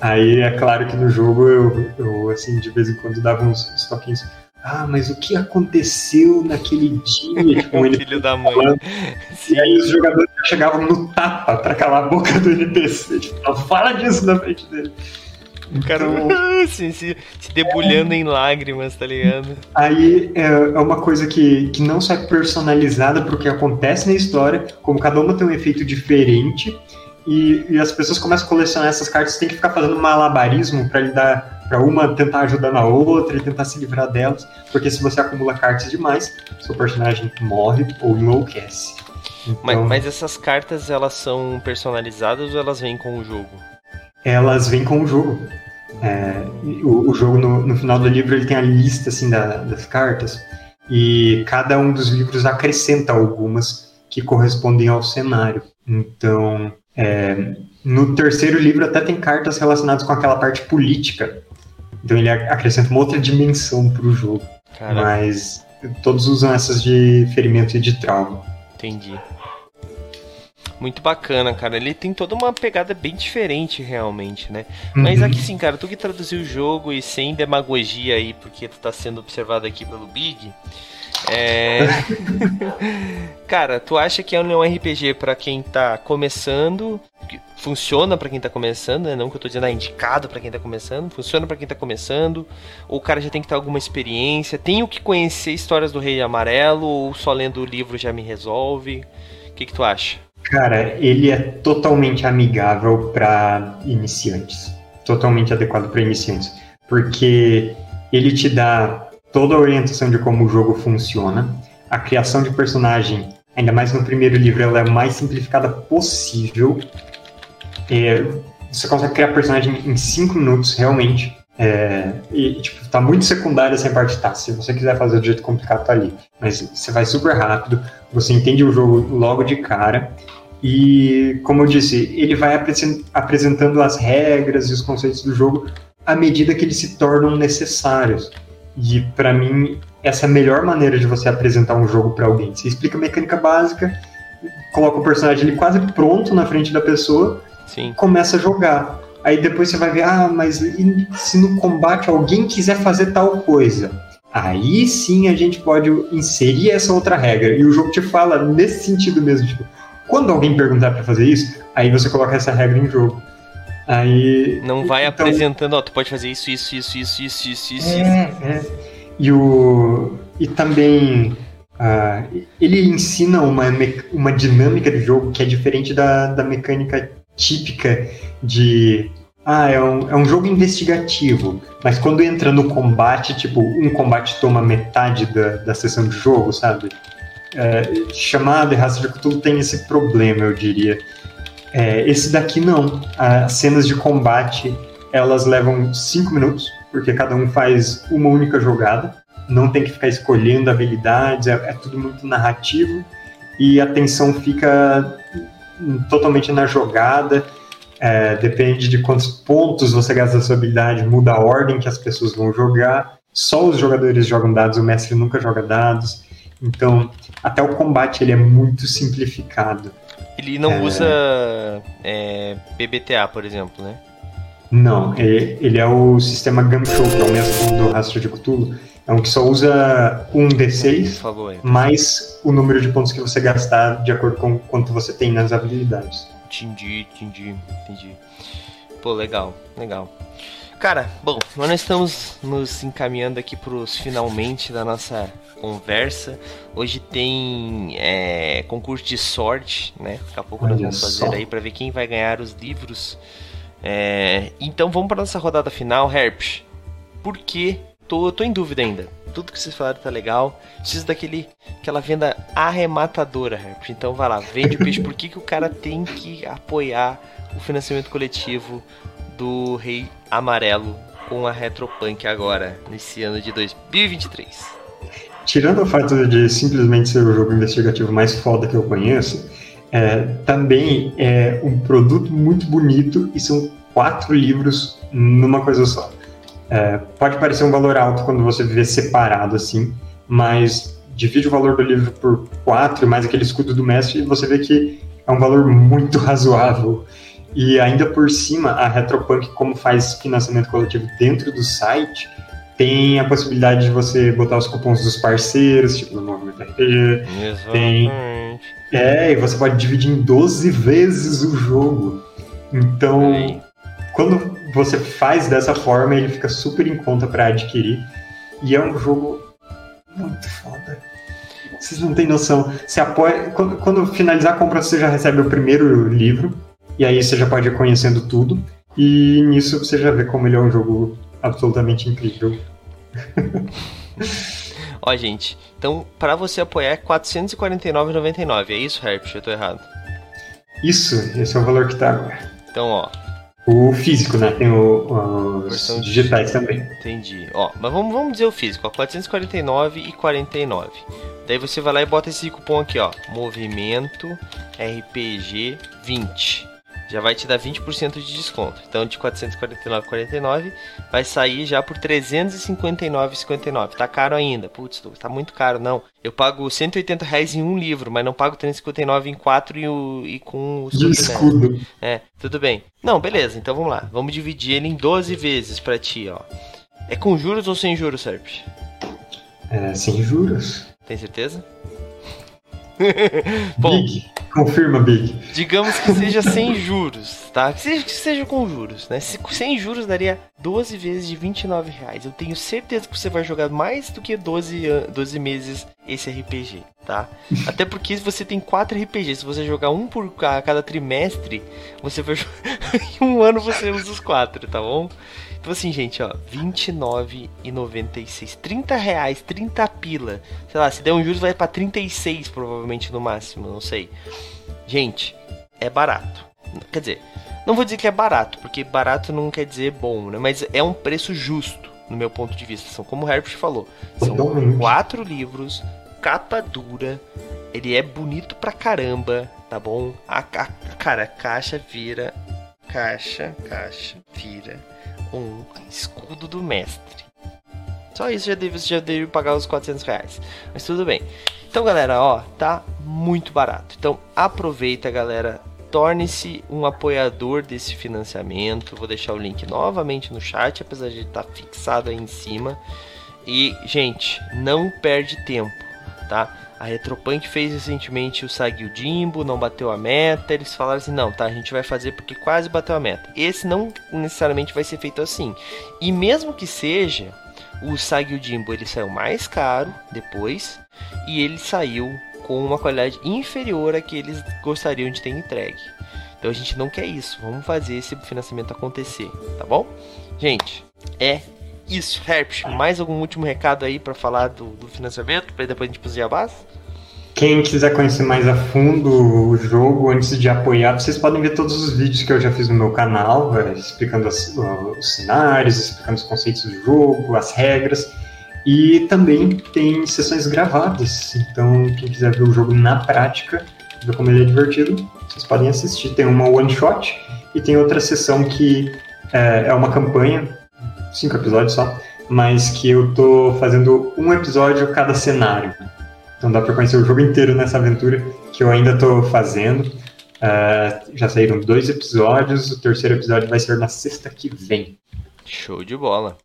Aí é claro que no jogo eu, eu assim, de vez em quando dava uns, uns toquinhos. Ah, mas o que aconteceu naquele dia? Tipo, ele filho da mãe. Falando. E aí os jogadores chegavam no tapa pra calar a boca do NPC. Tipo, não fala disso na frente dele. O cara assim, se, se debulhando é. em lágrimas, tá ligado? Aí é, é, uma coisa que, que não só é personalizada pro que acontece na história, como cada uma tem um efeito diferente. E, e as pessoas começam a colecionar essas cartas, tem que ficar fazendo malabarismo para lhe dar para uma tentar ajudar na outra e tentar se livrar delas, porque se você acumula cartas demais, seu personagem morre ou enlouquece. Então, mas, mas essas cartas elas são personalizadas ou elas vêm com o jogo? Elas vêm com o jogo. É, o, o, jogo, no, no, final do livro, ele tem a lista assim, da, das cartas, e cada um dos livros acrescenta algumas que correspondem ao cenário. Então, é, no terceiro livro até tem cartas relacionadas com aquela parte política. Então ele acrescenta uma outra dimensão para o jogo. Caraca. Mas todos usam essas de ferimento e de trauma. Entendi. Muito bacana, cara. Ele tem toda uma pegada bem diferente, realmente, né? Uhum. Mas aqui sim, cara, tu que traduziu o jogo e sem demagogia aí, porque tu tá sendo observado aqui pelo Big. É... cara, tu acha que é um RPG para quem tá começando? Funciona para quem tá começando, né? Não que eu tô dizendo é indicado para quem tá começando, funciona para quem tá começando? Ou o cara já tem que ter alguma experiência? Tenho que conhecer histórias do Rei Amarelo ou só lendo o livro já me resolve? O que que tu acha? Cara, ele é totalmente amigável para iniciantes. Totalmente adequado para iniciantes. Porque ele te dá toda a orientação de como o jogo funciona. A criação de personagem, ainda mais no primeiro livro, ela é a mais simplificada possível. É, você consegue criar personagem em 5 minutos, realmente. É, e, tipo, tá muito secundária essa parte, tá? Se você quiser fazer do jeito complicado, tá ali. Mas você vai super rápido, você entende o jogo logo de cara. E, como eu disse, ele vai apresentando as regras e os conceitos do jogo à medida que eles se tornam necessários. E, para mim, essa é a melhor maneira de você apresentar um jogo para alguém. Você explica a mecânica básica, coloca o personagem ali quase pronto na frente da pessoa, Sim. começa a jogar. Aí depois você vai ver, ah, mas se no combate alguém quiser fazer tal coisa? Aí sim a gente pode inserir essa outra regra. E o jogo te fala nesse sentido mesmo, tipo, quando alguém perguntar para fazer isso, aí você coloca essa regra em jogo. Aí. Não vai então, apresentando, ó, tu pode fazer isso, isso, isso, isso, isso, isso, isso. É, é. E o. E também. Uh, ele ensina uma, uma dinâmica do jogo que é diferente da, da mecânica típica de ah, é um, é um jogo investigativo, mas quando entra no combate, tipo, um combate toma metade da, da sessão de jogo, sabe? É, chamado e Raça de Cthulhu tem esse problema, eu diria. É, esse daqui não. As cenas de combate, elas levam 5 minutos, porque cada um faz uma única jogada. Não tem que ficar escolhendo habilidades, é, é tudo muito narrativo. E a tensão fica totalmente na jogada. É, depende de quantos pontos você gasta a sua habilidade, muda a ordem que as pessoas vão jogar. Só os jogadores jogam dados, o mestre nunca joga dados. Então, até o combate ele é muito simplificado. Ele não é... usa é, BBTA, por exemplo, né? Não, ele é o sistema Gumshoe, que é o mesmo do Rastro de Cthulhu. É um que só usa um D6 favor, mais o número de pontos que você gastar de acordo com quanto você tem nas habilidades. Entendi, entendi, entendi. Pô, legal, legal. Cara, bom, nós estamos nos encaminhando aqui pros finalmente da nossa conversa. Hoje tem é, concurso de sorte, né? Daqui a pouco Olha nós vamos fazer só. aí para ver quem vai ganhar os livros. É, então vamos para nossa rodada final, Herp. Por que tô, tô em dúvida ainda. Tudo que vocês falaram tá legal. Preciso daquele aquela venda arrematadora, Herp. Então vai lá, vende o peixe. Por que, que o cara tem que apoiar o financiamento coletivo do Rei Amarelo com a Retropunk agora, nesse ano de 2023? Tirando o fato de simplesmente ser o jogo investigativo mais foda que eu conheço, é, também é um produto muito bonito e são quatro livros numa coisa só. É, pode parecer um valor alto quando você vê separado assim, mas divide o valor do livro por quatro, mais aquele escudo do mestre, e você vê que é um valor muito razoável. E ainda por cima, a Retropunk, como faz financiamento coletivo dentro do site, tem a possibilidade de você botar os cupons dos parceiros, tipo no Movimento RPG. Exatamente. Tem, é, e você pode dividir em 12 vezes o jogo. Então, quando você faz dessa forma, ele fica super em conta para adquirir. E é um jogo muito foda. Vocês não têm noção. Você apoia. Quando, quando finalizar a compra, você já recebe o primeiro livro. E aí você já pode ir conhecendo tudo. E nisso você já vê como ele é um jogo absolutamente incrível. Ó, gente, então para você apoiar é 449,99, é isso, Herp? Eu tô errado. Isso, esse é o valor que tá agora. Então, ó, o físico, né? Tem o, os digitais também. Entendi. Ó, mas vamos, vamos dizer o físico, ó, 449 e 49. Daí você vai lá e bota esse cupom aqui, ó, Movimento RPG 20. Já vai te dar 20% de desconto. Então de 449,49 vai sair já por 359,59. Tá caro ainda. Putz, tá muito caro, não. Eu pago 180 reais em um livro, mas não pago 359 em quatro e, o, e com o escudo. É, tudo bem. Não, beleza, então vamos lá. Vamos dividir ele em 12 vezes pra ti, ó. É com juros ou sem juros, Serp? É, sem juros. Tem certeza? Bom, Big. Confirma, Big. Digamos que seja sem juros, tá? Que seja, que seja com juros, né? Se, sem juros daria 12 vezes de 29 reais. Eu tenho certeza que você vai jogar mais do que 12, 12 meses esse RPG, tá? Até porque você tem 4 RPGs. Se você jogar um por cada trimestre, você vai em um ano você usa os 4, tá bom? Então assim, gente, ó, R$29,96. 30 reais, 30 pila. Sei lá, se der um juros vai para 36 provavelmente no máximo, não sei. Gente, é barato. Quer dizer, Não vou dizer que é barato, porque barato não quer dizer bom, né? Mas é um preço justo, no meu ponto de vista. São como o Herbert falou, são quatro livros, capa dura, ele é bonito pra caramba, tá bom? A, a, cara, a caixa vira. Caixa, caixa, vira um escudo do mestre. Só isso já deve, já deve pagar os 400 reais. Mas tudo bem. Então, galera, ó, tá muito barato. Então, aproveita, galera. Torne-se um apoiador desse financiamento. Vou deixar o link novamente no chat, apesar de estar tá fixado aí em cima. E, gente, não perde tempo, tá? A Retropunk fez recentemente o Sagi Jimbo, não bateu a meta. Eles falaram assim: não, tá, a gente vai fazer porque quase bateu a meta. Esse não necessariamente vai ser feito assim. E mesmo que seja, o Sagi Jimbo ele saiu mais caro depois e ele saiu com uma qualidade inferior a que eles gostariam de ter entregue. Então a gente não quer isso. Vamos fazer esse financiamento acontecer, tá bom? Gente, é isso. Herpes, mais algum último recado aí para falar do, do financiamento, para depois a gente ir pros jabás? Quem quiser conhecer mais a fundo o jogo antes de apoiar, vocês podem ver todos os vídeos que eu já fiz no meu canal, é, explicando as, os cenários, explicando os conceitos do jogo, as regras. E também tem sessões gravadas, então quem quiser ver o jogo na prática, ver como ele é divertido, vocês podem assistir. Tem uma one shot e tem outra sessão que é, é uma campanha, cinco episódios só, mas que eu tô fazendo um episódio cada cenário. Então dá para conhecer o jogo inteiro nessa aventura que eu ainda estou fazendo. Uh, já saíram dois episódios, o terceiro episódio vai ser na sexta que vem. Show de bola.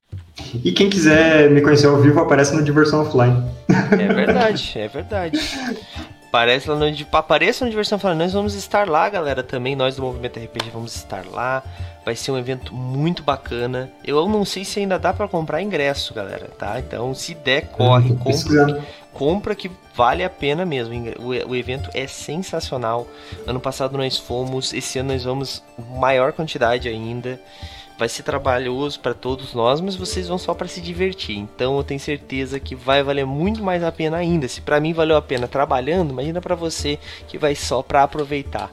E quem quiser me conhecer ao vivo, aparece no Diversão Offline. É verdade, é verdade. Aparece lá no, apareça no Diversão Offline. Nós vamos estar lá, galera, também. Nós do Movimento RPG vamos estar lá. Vai ser um evento muito bacana. Eu não sei se ainda dá para comprar ingresso, galera, tá? Então, se der, corre, compra, compra que vale a pena mesmo. O, o, evento é sensacional. Ano passado nós fomos, esse ano nós vamos maior quantidade ainda. Vai ser trabalhoso para todos nós, mas vocês vão só para se divertir. Então eu tenho certeza que vai valer muito mais a pena ainda. Se para mim valeu a pena trabalhando, imagina para você que vai só para aproveitar,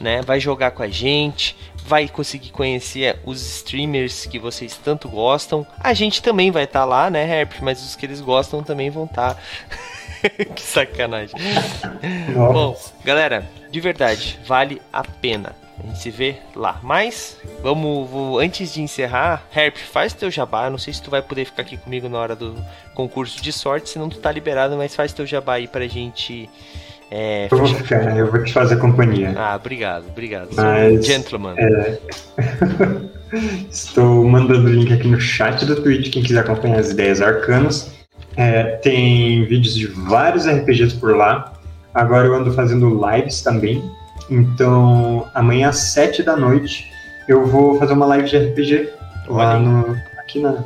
né? Vai jogar com a gente, vai conseguir conhecer os streamers que vocês tanto gostam. A gente também vai estar tá lá, né, Herp? Mas os que eles gostam também vão estar. Tá. que sacanagem. Nossa. Bom, galera, de verdade, vale a pena. A gente se vê lá. Mas, vamos, vou, antes de encerrar, Herp, faz teu jabá. Não sei se tu vai poder ficar aqui comigo na hora do concurso de sorte, senão tu tá liberado, mas faz teu jabá aí pra gente é, eu vou ficar, eu vou te fazer companhia. Ah, obrigado, obrigado. Mas, gentleman. É... Estou mandando o link aqui no chat do Twitch, quem quiser acompanhar as ideias arcanas. É, tem vídeos de vários RPGs por lá. Agora eu ando fazendo lives também. Então, amanhã às 7 da noite, eu vou fazer uma live de RPG lá no, aqui na,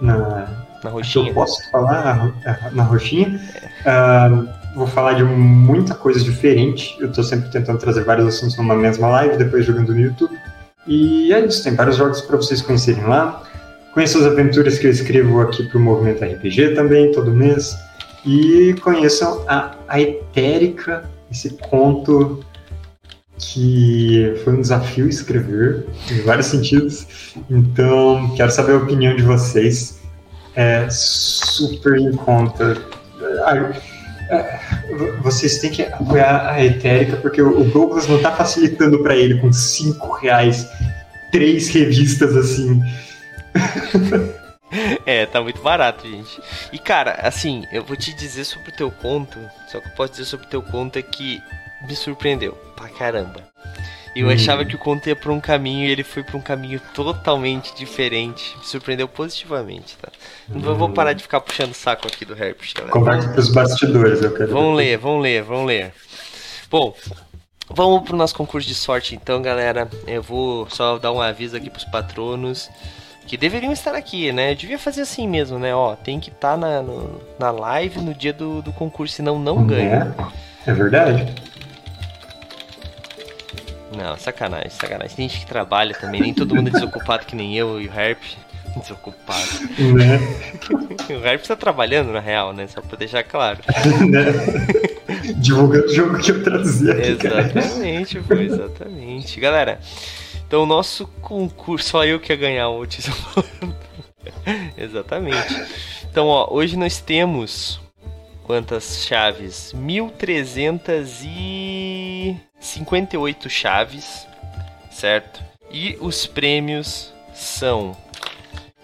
na, na roxinha. Eu posso falar na roxinha. É. Uh, vou falar de muita coisa diferente. Eu estou sempre tentando trazer vários assuntos numa mesma live, depois jogando no YouTube. E é isso, tem vários jogos para vocês conhecerem lá. Conheçam as aventuras que eu escrevo aqui para o Movimento RPG também, todo mês. E conheçam a, a Etérica, esse conto que foi um desafio escrever, em vários sentidos. Então, quero saber a opinião de vocês. É super em conta. É, vocês têm que apoiar a Etérica, porque o Douglas não está facilitando para ele com 5 reais três revistas assim. É, tá muito barato, gente. E cara, assim, eu vou te dizer sobre o teu conto, só que eu posso dizer sobre o teu conto é que me surpreendeu pra caramba. Eu hum. achava que o conto ia pra um caminho e ele foi pra um caminho totalmente diferente. Me surpreendeu positivamente, tá? Hum. Eu vou parar de ficar puxando o saco aqui do Herbert, galera. Conversa pros bastidores, eu quero. Vamos ler, vamos ler, vamos ler. Bom, vamos pro nosso concurso de sorte então, galera. Eu vou só dar um aviso aqui pros patronos que deveriam estar aqui, né? Eu devia fazer assim mesmo, né? Ó, tem que estar tá na, no, na live no dia do, do concurso, senão não ganha. É, é verdade. Não, sacanagem, sacanagem. Tem gente que trabalha também, nem todo mundo é desocupado que nem eu e o Herp. Desocupado. Né? o Herp tá trabalhando, na real, né? Só pra deixar claro. né? Divulgando o jogo que eu trazia. Aqui, exatamente, pô, exatamente. Galera, Então, o nosso concurso, só eu que ia ganhar o. Exatamente. Então, ó, hoje nós temos quantas chaves? 1358 chaves, certo? E os prêmios são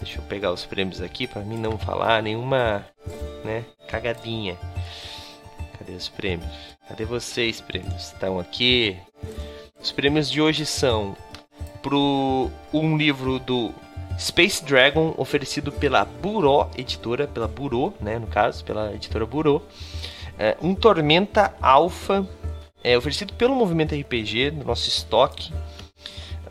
Deixa eu pegar os prêmios aqui para mim não falar nenhuma, né, cagadinha. Cadê os prêmios? Cadê vocês, prêmios? Estão aqui. Os prêmios de hoje são pro um livro do Space Dragon oferecido pela Buró Editora, pela Buró, né, no caso, pela editora Buró. É, um Tormenta Alpha é, oferecido pelo Movimento RPG, no nosso estoque.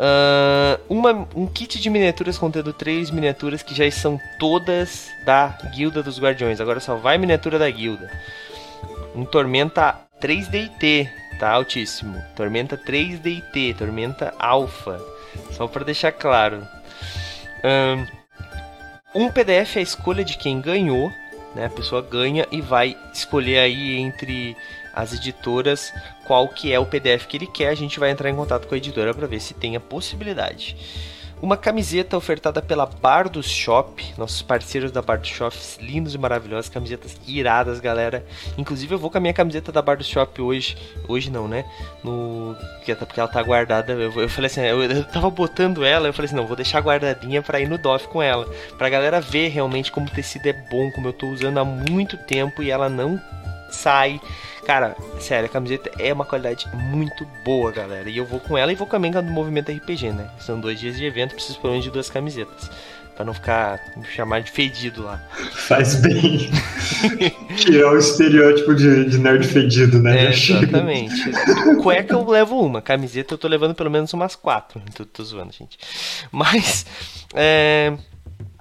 Uh, uma, um kit de miniaturas contendo três miniaturas que já são todas da Guilda dos Guardiões. Agora só vai miniatura da Guilda. Um Tormenta 3DT, tá altíssimo. Tormenta 3DT, Tormenta Alpha. Só para deixar claro. Um PDF é a escolha de quem ganhou. Né? A pessoa ganha e vai escolher aí entre as editoras qual que é o PDF que ele quer, a gente vai entrar em contato com a editora para ver se tem a possibilidade. Uma camiseta ofertada pela Bardos Shop, nossos parceiros da Bardos Shop, lindos e maravilhosos, camisetas iradas, galera. Inclusive eu vou com a minha camiseta da Bardos Shop hoje, hoje não, né? No porque ela tá guardada. Eu, eu falei assim, eu, eu tava botando ela, eu falei assim, não, vou deixar guardadinha para ir no DOF com ela, pra galera ver realmente como o tecido é bom, como eu tô usando há muito tempo e ela não sai Cara, sério, a camiseta é uma qualidade muito boa, galera. E eu vou com ela e vou com a do movimento RPG, né? São dois dias de evento, preciso pelo menos de duas camisetas. Pra não ficar me chamar de fedido lá. Faz bem. Tirar o estereótipo de, de nerd fedido, né? É, exatamente. Cueca eu levo uma, camiseta eu tô levando pelo menos umas quatro. Tô, tô zoando, gente. Mas, é...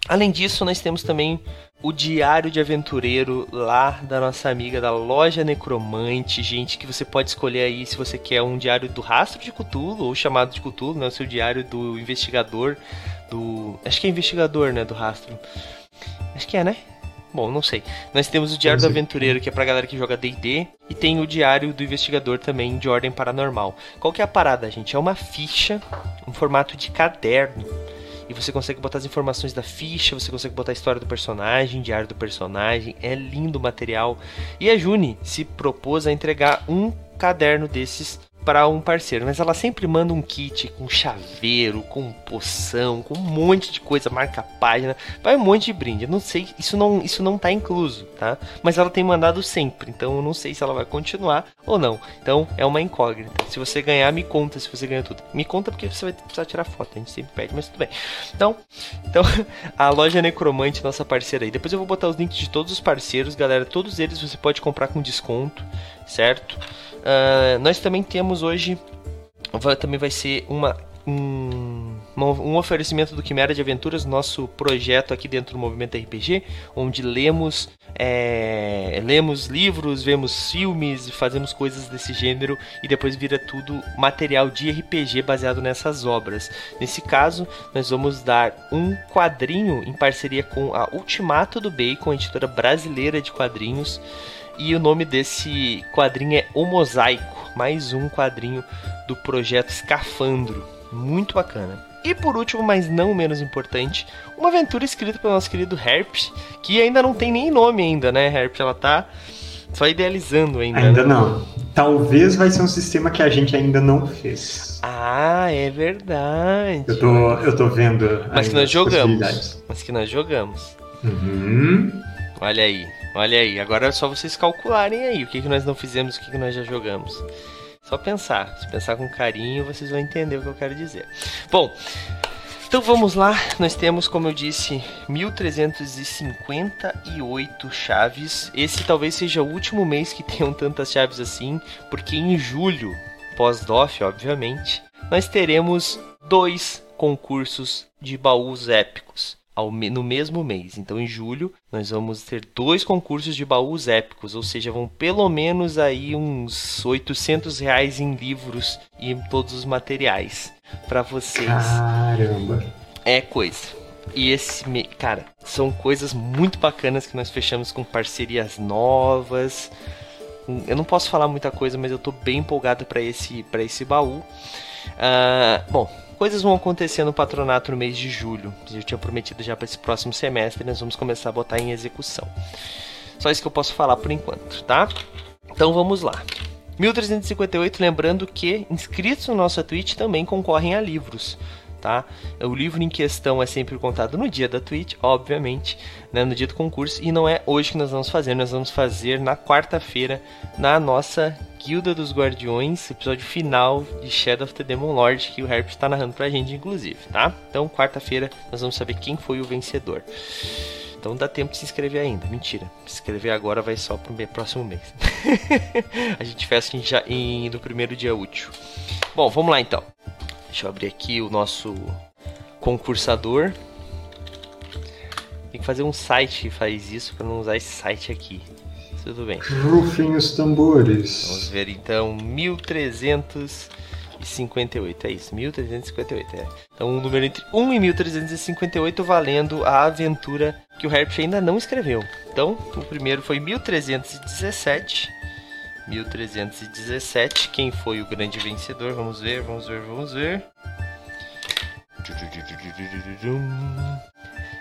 além disso, nós temos também o Diário de Aventureiro lá da nossa amiga da Loja Necromante, gente, que você pode escolher aí se você quer um diário do Rastro de Cthulhu ou chamado de Cthulhu, né, o seu diário do investigador do, acho que é investigador, né, do Rastro. Acho que é, né? Bom, não sei. Nós temos o Diário do Aventureiro, que é pra galera que joga D&D, e tem o Diário do Investigador também, de ordem paranormal. Qual que é a parada, gente? É uma ficha, um formato de caderno, e você consegue botar as informações da ficha, você consegue botar a história do personagem, diário do personagem. É lindo o material. E a Juni se propôs a entregar um caderno desses para um parceiro, mas ela sempre manda um kit com chaveiro, com poção, com um monte de coisa, marca página, vai um monte de brinde. Eu não sei, isso não, isso não tá incluso, tá? Mas ela tem mandado sempre, então eu não sei se ela vai continuar ou não. Então é uma incógnita. Se você ganhar, me conta se você ganhou tudo. Me conta porque você vai precisar tirar foto, a gente sempre pede, mas tudo bem. Então, então a loja Necromante, nossa parceira aí. Depois eu vou botar os links de todos os parceiros, galera. Todos eles você pode comprar com desconto, certo? Uh, nós também temos hoje, vai, também vai ser uma, um, um oferecimento do Quimera de Aventuras, nosso projeto aqui dentro do Movimento RPG, onde lemos, é, lemos livros, vemos filmes fazemos coisas desse gênero e depois vira tudo material de RPG baseado nessas obras. Nesse caso, nós vamos dar um quadrinho em parceria com a Ultimato do Bacon, editora brasileira de quadrinhos. E o nome desse quadrinho é O Mosaico, mais um quadrinho do projeto Escafandro. Muito bacana. E por último, mas não menos importante, uma aventura escrita pelo nosso querido Herp, que ainda não tem nem nome ainda, né, Herp? Ela tá só idealizando ainda. Ainda né? não. Talvez vai ser um sistema que a gente ainda não fez. Ah, é verdade. Eu tô, eu tô vendo. Mas que nós jogamos. Mas que nós jogamos. Uhum. Olha aí. Olha aí, agora é só vocês calcularem aí o que, que nós não fizemos, o que, que nós já jogamos. Só pensar. Se pensar com carinho, vocês vão entender o que eu quero dizer. Bom, então vamos lá. Nós temos, como eu disse, 1358 chaves. Esse talvez seja o último mês que tenham tantas chaves assim, porque em julho, pós-DOF, obviamente, nós teremos dois concursos de baús épicos no mesmo mês. Então, em julho, nós vamos ter dois concursos de baús épicos, ou seja, vão pelo menos aí uns 800 reais em livros e em todos os materiais para vocês. Caramba! É coisa. E esse, cara, são coisas muito bacanas que nós fechamos com parcerias novas. Eu não posso falar muita coisa, mas eu tô bem empolgado para esse, pra esse baú. Uh, bom, coisas vão acontecer no patronato no mês de julho. Eu tinha prometido já para esse próximo semestre, nós vamos começar a botar em execução. Só isso que eu posso falar por enquanto, tá? Então vamos lá. 1358, lembrando que inscritos no nosso Twitch também concorrem a livros tá? O livro em questão é sempre contado no dia da Twitch, obviamente, né, no dia do concurso, e não é hoje que nós vamos fazer, nós vamos fazer na quarta-feira, na nossa Guilda dos Guardiões, episódio final de Shadow of the Demon Lord, que o Herp está narrando pra gente, inclusive, tá? Então, quarta-feira, nós vamos saber quem foi o vencedor. Então dá tempo de se inscrever ainda. Mentira. Se inscrever agora vai só pro próximo mês. a gente fecha já em, no primeiro dia útil. Bom, vamos lá então. Deixa eu abrir aqui o nosso concursador. Tem que fazer um site que faz isso para não usar esse site aqui. Tudo bem. Rufem os tambores. Vamos ver então 1358. É isso, 1358. É. Então um número entre 1 e 1358 valendo a aventura que o Herp ainda não escreveu. Então o primeiro foi 1317 1317. Quem foi o grande vencedor? Vamos ver, vamos ver, vamos ver.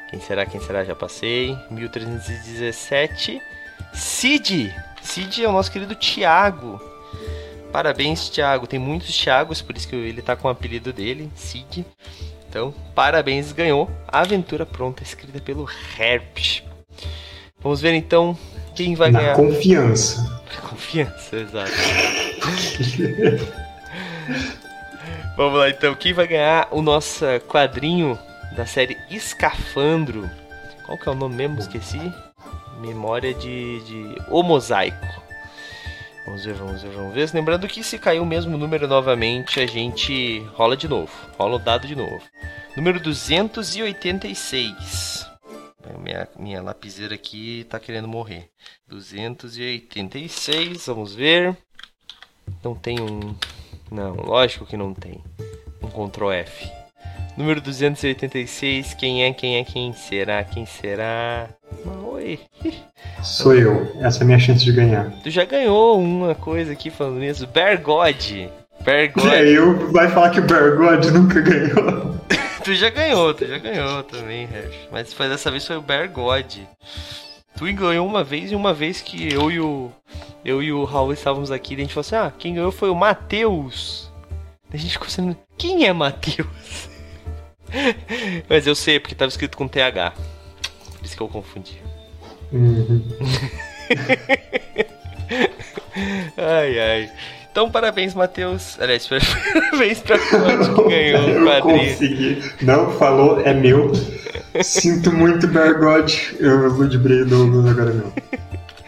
Quem será? Quem será? Já passei. 1317. Cid! Cid é o nosso querido Tiago. Parabéns, Tiago. Tem muitos Tiagos, por isso que ele tá com o apelido dele, Cid. Então, parabéns, ganhou a aventura pronta, escrita pelo Herp. Vamos ver então quem vai Na ganhar. Confiança. Confiança, exato. Vamos lá então, quem vai ganhar o nosso quadrinho da série Escafandro? Qual que é o nome mesmo? Esqueci. Memória de, de O Mosaico. Vamos ver, vamos ver, vamos ver. Lembrando que se cair o mesmo número novamente, a gente rola de novo. Rola o dado de novo. Número 286. Minha, minha lapiseira aqui tá querendo morrer. 286, vamos ver. Não tem um. Não, lógico que não tem. Um Ctrl F. Número 286, quem é, quem é, quem será, quem será? Oi. Sou eu. Essa é a minha chance de ganhar. Tu já ganhou uma coisa aqui falando nisso. Bergode. Bergode. É, eu vai falar que o Bergode nunca ganhou. tu já ganhou, tu já ganhou também. Mas foi, dessa vez foi o Bergode. Tu ganhou uma vez e uma vez que eu e o eu e o Raul estávamos aqui, a gente falou assim: "Ah, quem ganhou foi o Matheus". A gente ficou sendo, quem é Matheus? Mas eu sei porque estava escrito com TH. Por isso que eu confundi. Uhum. ai ai. Então, parabéns, Matheus. Aliás, parabéns pra Conte que ganhou o quadrinho. Consegui. Não, falou, é meu. Sinto muito, Bergode. Eu ludibrei Douglas agora não.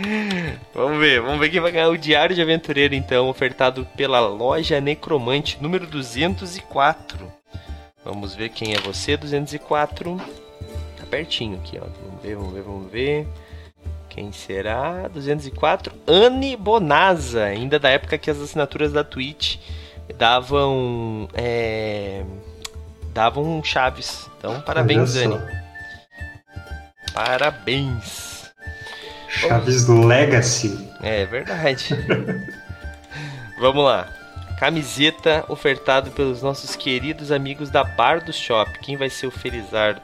Vamos ver, vamos ver quem vai ganhar o Diário de Aventureiro, então, ofertado pela loja Necromante, número 204. Vamos ver quem é você, 204. Pertinho aqui, ó. Vamos ver, vamos ver, vamos ver. Quem será? 204. Anne Bonaza, ainda da época que as assinaturas da Twitch davam. É, davam chaves. Então, parabéns, Anne. Parabéns. Chaves Vamos... Legacy. É verdade. Vamos lá. Camiseta ofertado pelos nossos queridos amigos da Bar do Shop. Quem vai ser o Felizardo?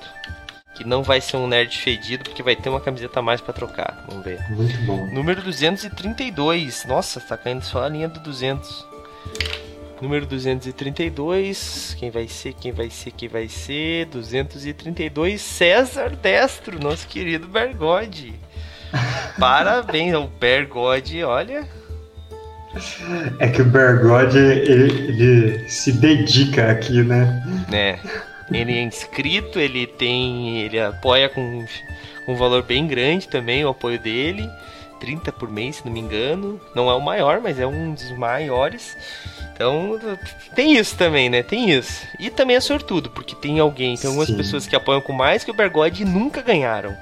Que não vai ser um nerd fedido, porque vai ter uma camiseta a mais para trocar. Vamos ver. Muito bom. Número 232. Nossa, tá caindo só a linha do 200. Número 232. Quem vai ser? Quem vai ser? Quem vai ser? 232. César Destro, nosso querido Bergode. Parabéns ao Bergode, olha. É que o Bergode, ele, ele se dedica aqui, né? É. Ele é inscrito, ele tem. ele apoia com, um valor bem grande também o apoio dele. 30 por mês, se não me engano. Não é o maior, mas é um dos maiores. Então, tem isso também, né? Tem isso. E também é sortudo, porque tem alguém, tem algumas Sim. pessoas que apoiam com mais que o Bergode e nunca ganharam.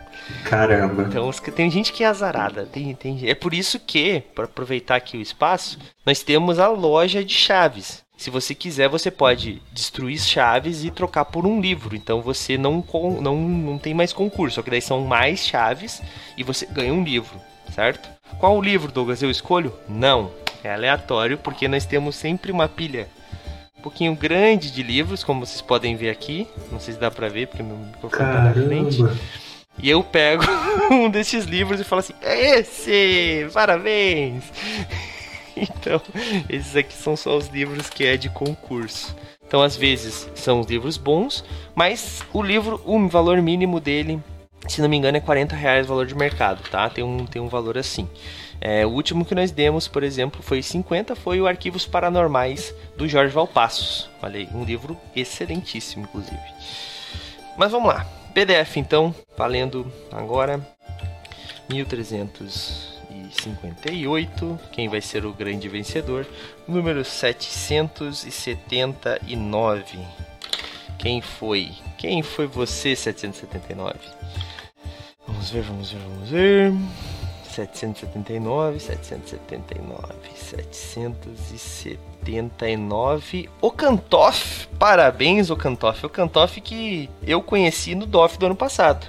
Caramba. Então, tem gente que é azarada. Tem, tem, é por isso que, para aproveitar aqui o espaço, nós temos a loja de chaves. Se você quiser, você pode destruir chaves e trocar por um livro. Então você não, não, não tem mais concurso, só que daí são mais chaves e você ganha um livro, certo? Qual o livro, Douglas? Eu escolho? Não. É aleatório, porque nós temos sempre uma pilha pouquinho grande de livros, como vocês podem ver aqui. Não sei se dá pra ver, porque meu microfone tá na frente. E eu pego um desses livros e falo assim: é esse! Parabéns! Então, esses aqui são só os livros que é de concurso. Então, às vezes, são os livros bons, mas o livro, o valor mínimo dele, se não me engano, é 40 reais o valor de mercado, tá? Tem um, tem um valor assim. É, o último que nós demos, por exemplo, foi 50, foi o Arquivos Paranormais do Jorge Valpassos. Aí, um livro excelentíssimo, inclusive. Mas vamos lá. PDF, então, valendo agora 1358. Quem vai ser o grande vencedor? Número 779. Quem foi? Quem foi você, 779? Vamos ver, vamos ver, vamos ver. 779, 779, 779. O Cantoff, parabéns, o Cantoff. O Cantoff que eu conheci no DOF do ano passado.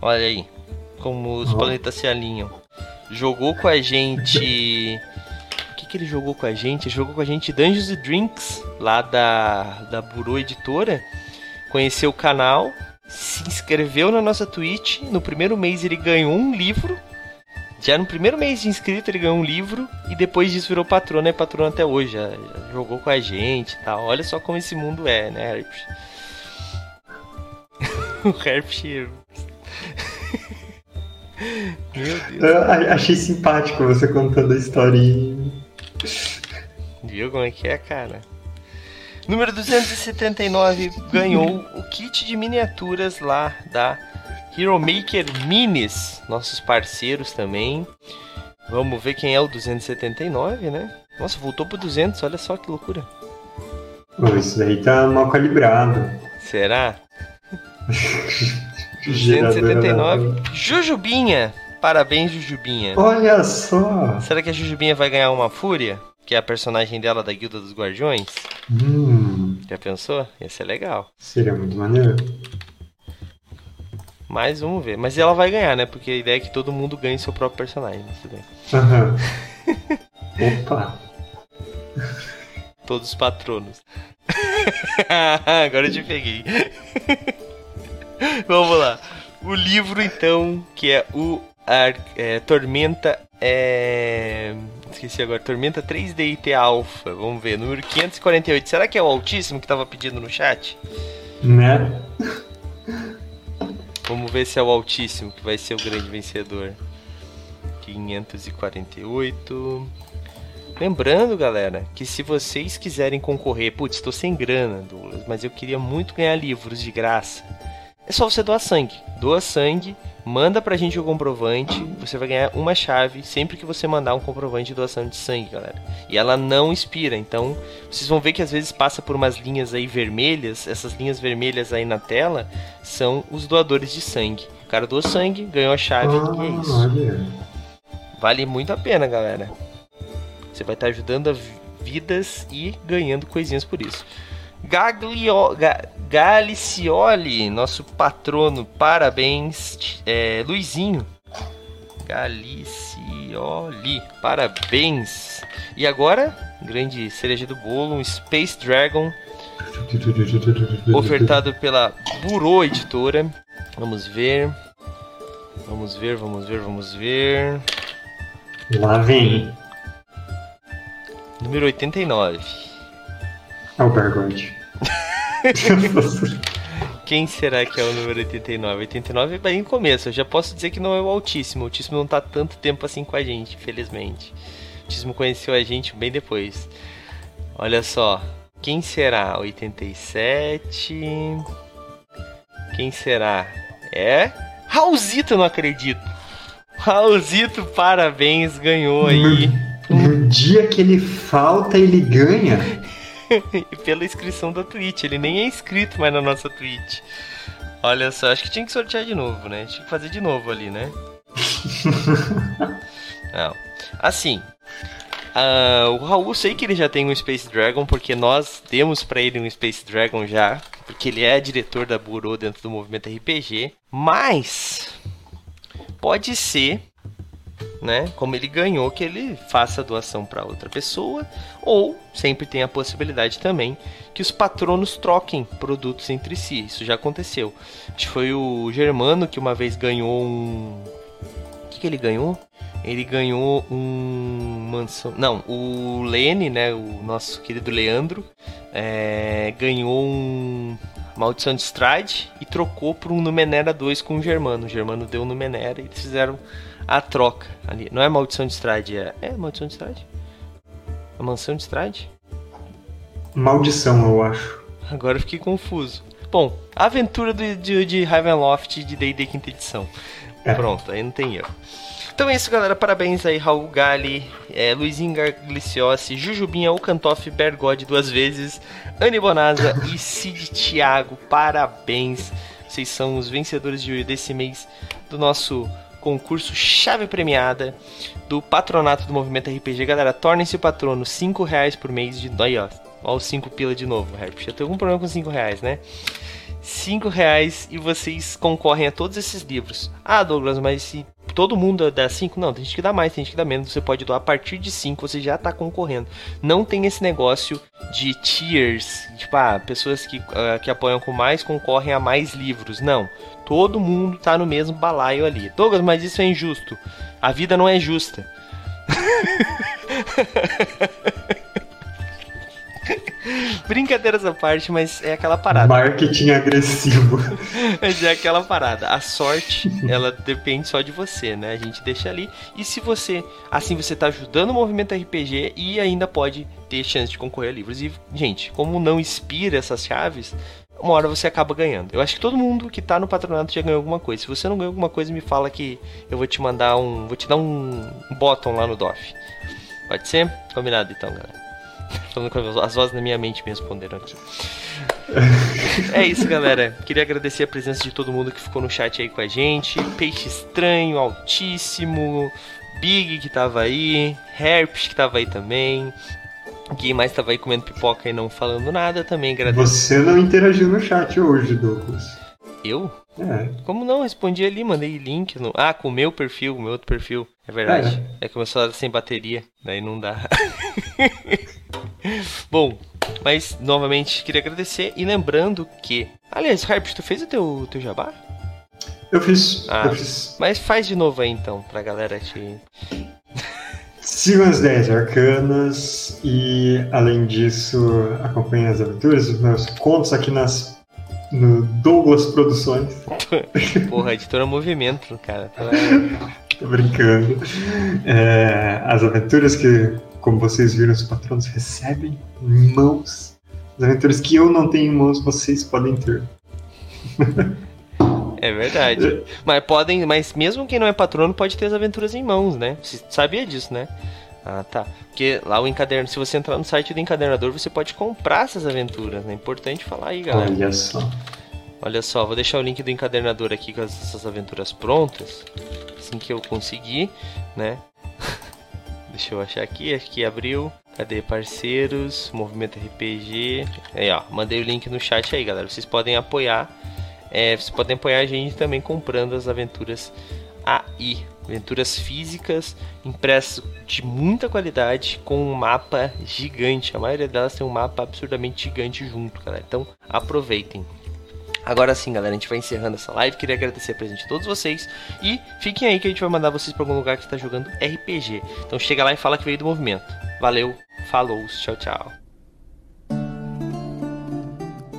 Olha aí, como os Ó. planetas se alinham. Jogou com a gente. O que, que ele jogou com a gente? Ele jogou com a gente Dungeons Drinks, lá da, da Burô Editora. Conheceu o canal, se inscreveu na nossa Twitch. No primeiro mês ele ganhou um livro. Já no primeiro mês de inscrito ele ganhou um livro. E depois disso virou patrono, é patrono até hoje. Já, já jogou com a gente e tal. Olha só como esse mundo é, né, Herpes? o Herpes. Meu Deus. Eu achei simpático você contando a historinha. Viu como é que é, cara? Número 279 ganhou o kit de miniaturas lá da Hero Maker Minis, nossos parceiros também. Vamos ver quem é o 279, né? Nossa, voltou pro 200, olha só que loucura. Isso daí tá mal calibrado. Será? Gerador 279. Jujubinha! Parabéns, Jujubinha. Olha só! Será que a Jujubinha vai ganhar uma fúria? Que é a personagem dela da Guilda dos Guardiões? Hum, Já pensou? Ia ser legal. seria muito maneiro. Mas vamos ver. Mas ela vai ganhar, né? Porque a ideia é que todo mundo ganhe seu próprio personagem. bem. Aham. Opa! Todos os patronos. Agora eu te peguei. vamos lá. O livro, então, que é o Ar- é, Tormenta. É... Esqueci agora. Tormenta 3D IT Alpha. Vamos ver. Número 548. Será que é o Altíssimo que tava pedindo no chat? Né? Vamos ver se é o Altíssimo que vai ser o grande vencedor. 548. Lembrando, galera, que se vocês quiserem concorrer, putz, tô sem grana, Douglas, mas eu queria muito ganhar livros de graça. É só você doar sangue. Doa sangue, manda pra gente o comprovante, você vai ganhar uma chave sempre que você mandar um comprovante de doação de sangue, galera. E ela não expira, então vocês vão ver que às vezes passa por umas linhas aí vermelhas, essas linhas vermelhas aí na tela são os doadores de sangue. O cara doou sangue, ganhou a chave e é isso. Vale muito a pena, galera. Você vai estar ajudando a vi- vidas e ganhando coisinhas por isso. Gaglio... Ga... Galicioli, nosso patrono, parabéns. É, Luizinho. Galicioli, parabéns. E agora, grande cereja do bolo, um Space Dragon ofertado pela Burô Editora. Vamos ver. Vamos ver, vamos ver, vamos ver. Lá vem. Número 89. É o Bergotte. Quem será que é o número 89? 89 é bem começo. Eu já posso dizer que não é o Altíssimo. O Altíssimo não tá tanto tempo assim com a gente, infelizmente. O Altíssimo conheceu a gente bem depois. Olha só. Quem será? 87. Quem será? É? Raulzito, eu não acredito. Raulzito, parabéns, ganhou aí. No dia que ele falta, ele ganha. e pela inscrição da Twitch. Ele nem é inscrito mais na nossa Twitch. Olha só, acho que tinha que sortear de novo, né? Tinha que fazer de novo ali, né? Não. Assim, ah, o Raul, sei que ele já tem um Space Dragon, porque nós demos pra ele um Space Dragon já, porque ele é diretor da Burô dentro do movimento RPG, mas pode ser né? Como ele ganhou, que ele faça a doação para outra pessoa, ou sempre tem a possibilidade também que os patronos troquem produtos entre si. Isso já aconteceu. Foi o Germano que uma vez ganhou um. O que, que ele ganhou? Ele ganhou um mansão. Não, o Lene, né? O nosso querido Leandro, é... ganhou um Maldição de Stride e trocou por um Numenera 2 com o Germano. O Germano deu o Numenera e eles fizeram a troca ali. Não é Maldição de Stride, é. É Maldição de Stride? A Mansão de Stride? Maldição, eu acho. Agora eu fiquei confuso. Bom, Aventura de, de, de Ravenloft de D&D quinta edição. É. Pronto, aí não tem erro. Então é isso, galera. Parabéns aí, Raul Gali, é, Luizinho Gargliciossi, Jujubinha, Ocantoff, Bergode duas vezes, Anne Bonaza e Cid Thiago. Parabéns. Vocês são os vencedores de desse mês do nosso concurso chave premiada do patronato do Movimento RPG. Galera, tornem-se patrono, 5 reais por mês de... Aí, ó. Ó os 5 pila de novo. Já tem algum problema com 5 reais, né? 5 reais e vocês concorrem a todos esses livros. Ah, Douglas, mas se todo mundo dá 5? Não, tem gente que dá mais, tem gente que dá menos. Você pode doar a partir de 5, você já está concorrendo. Não tem esse negócio de tiers, tipo, ah, pessoas que, uh, que apoiam com mais concorrem a mais livros. Não. Todo mundo está no mesmo balaio ali. Douglas, mas isso é injusto. A vida não é justa. Brincadeiras à parte, mas é aquela parada. Marketing agressivo. Mas é aquela parada. A sorte, ela depende só de você, né? A gente deixa ali. E se você, assim, você tá ajudando o movimento RPG e ainda pode ter chance de concorrer a livros. E, gente, como não inspira essas chaves, uma hora você acaba ganhando. Eu acho que todo mundo que tá no patronato já ganhou alguma coisa. Se você não ganhou alguma coisa, me fala que eu vou te mandar um. Vou te dar um, um bottom lá no DOF. Pode ser? Combinado então, galera. Falando com as vozes na minha mente me responderam aqui. é isso, galera. Queria agradecer a presença de todo mundo que ficou no chat aí com a gente. Peixe Estranho, Altíssimo, Big que tava aí, Herpes que tava aí também. Quem mais tava aí comendo pipoca e não falando nada também agradeço. Você não interagiu no chat hoje, Douglas. Eu? É. Como não? Respondi ali, mandei link. No... Ah, com o meu perfil, o meu outro perfil. É verdade. É, é que o meu celular sem bateria, daí não dá. Bom, mas novamente queria agradecer e lembrando que. Aliás, Harp, tu fez o teu, teu jabá? Eu fiz, ah, eu fiz. Mas faz de novo aí então, pra galera te. Sigam as 10 arcanas e, além disso, acompanhem as aventuras, os meus contos aqui nas no Douglas Produções. Porra, editora Movimento, cara. Tô brincando. É, as aventuras que como vocês viram, os patronos recebem em mãos. As aventuras que eu não tenho em mãos, vocês podem ter. É verdade. mas podem, mas mesmo quem não é patrono pode ter as aventuras em mãos, né? Você sabia disso, né? Ah, tá. Porque lá o encadernador, se você entrar no site do encadernador, você pode comprar essas aventuras, né? Importante falar aí, galera. Olha só. Olha só, vou deixar o link do encadernador aqui com essas aventuras prontas. Assim que eu conseguir, né? Deixa eu achar aqui, acho que abriu. Cadê parceiros? Movimento RPG. Aí, ó, mandei o link no chat aí, galera. Vocês podem apoiar. É, vocês podem apoiar a gente também comprando as aventuras AI. Aventuras físicas, impressas de muita qualidade, com um mapa gigante. A maioria delas tem um mapa absurdamente gigante junto, galera. Então aproveitem. Agora sim, galera, a gente vai encerrando essa live. Queria agradecer a presença de todos vocês. E fiquem aí que a gente vai mandar vocês para algum lugar que está jogando RPG. Então chega lá e fala que veio do movimento. Valeu, falou, tchau, tchau.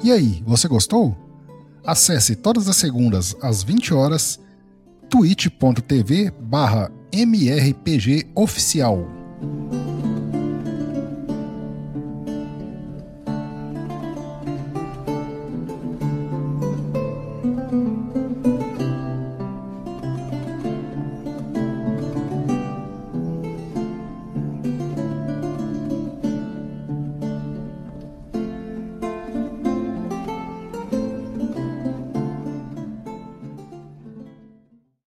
E aí, você gostou? Acesse todas as segundas às 20 horas twitch.tv barra mrpgoficial.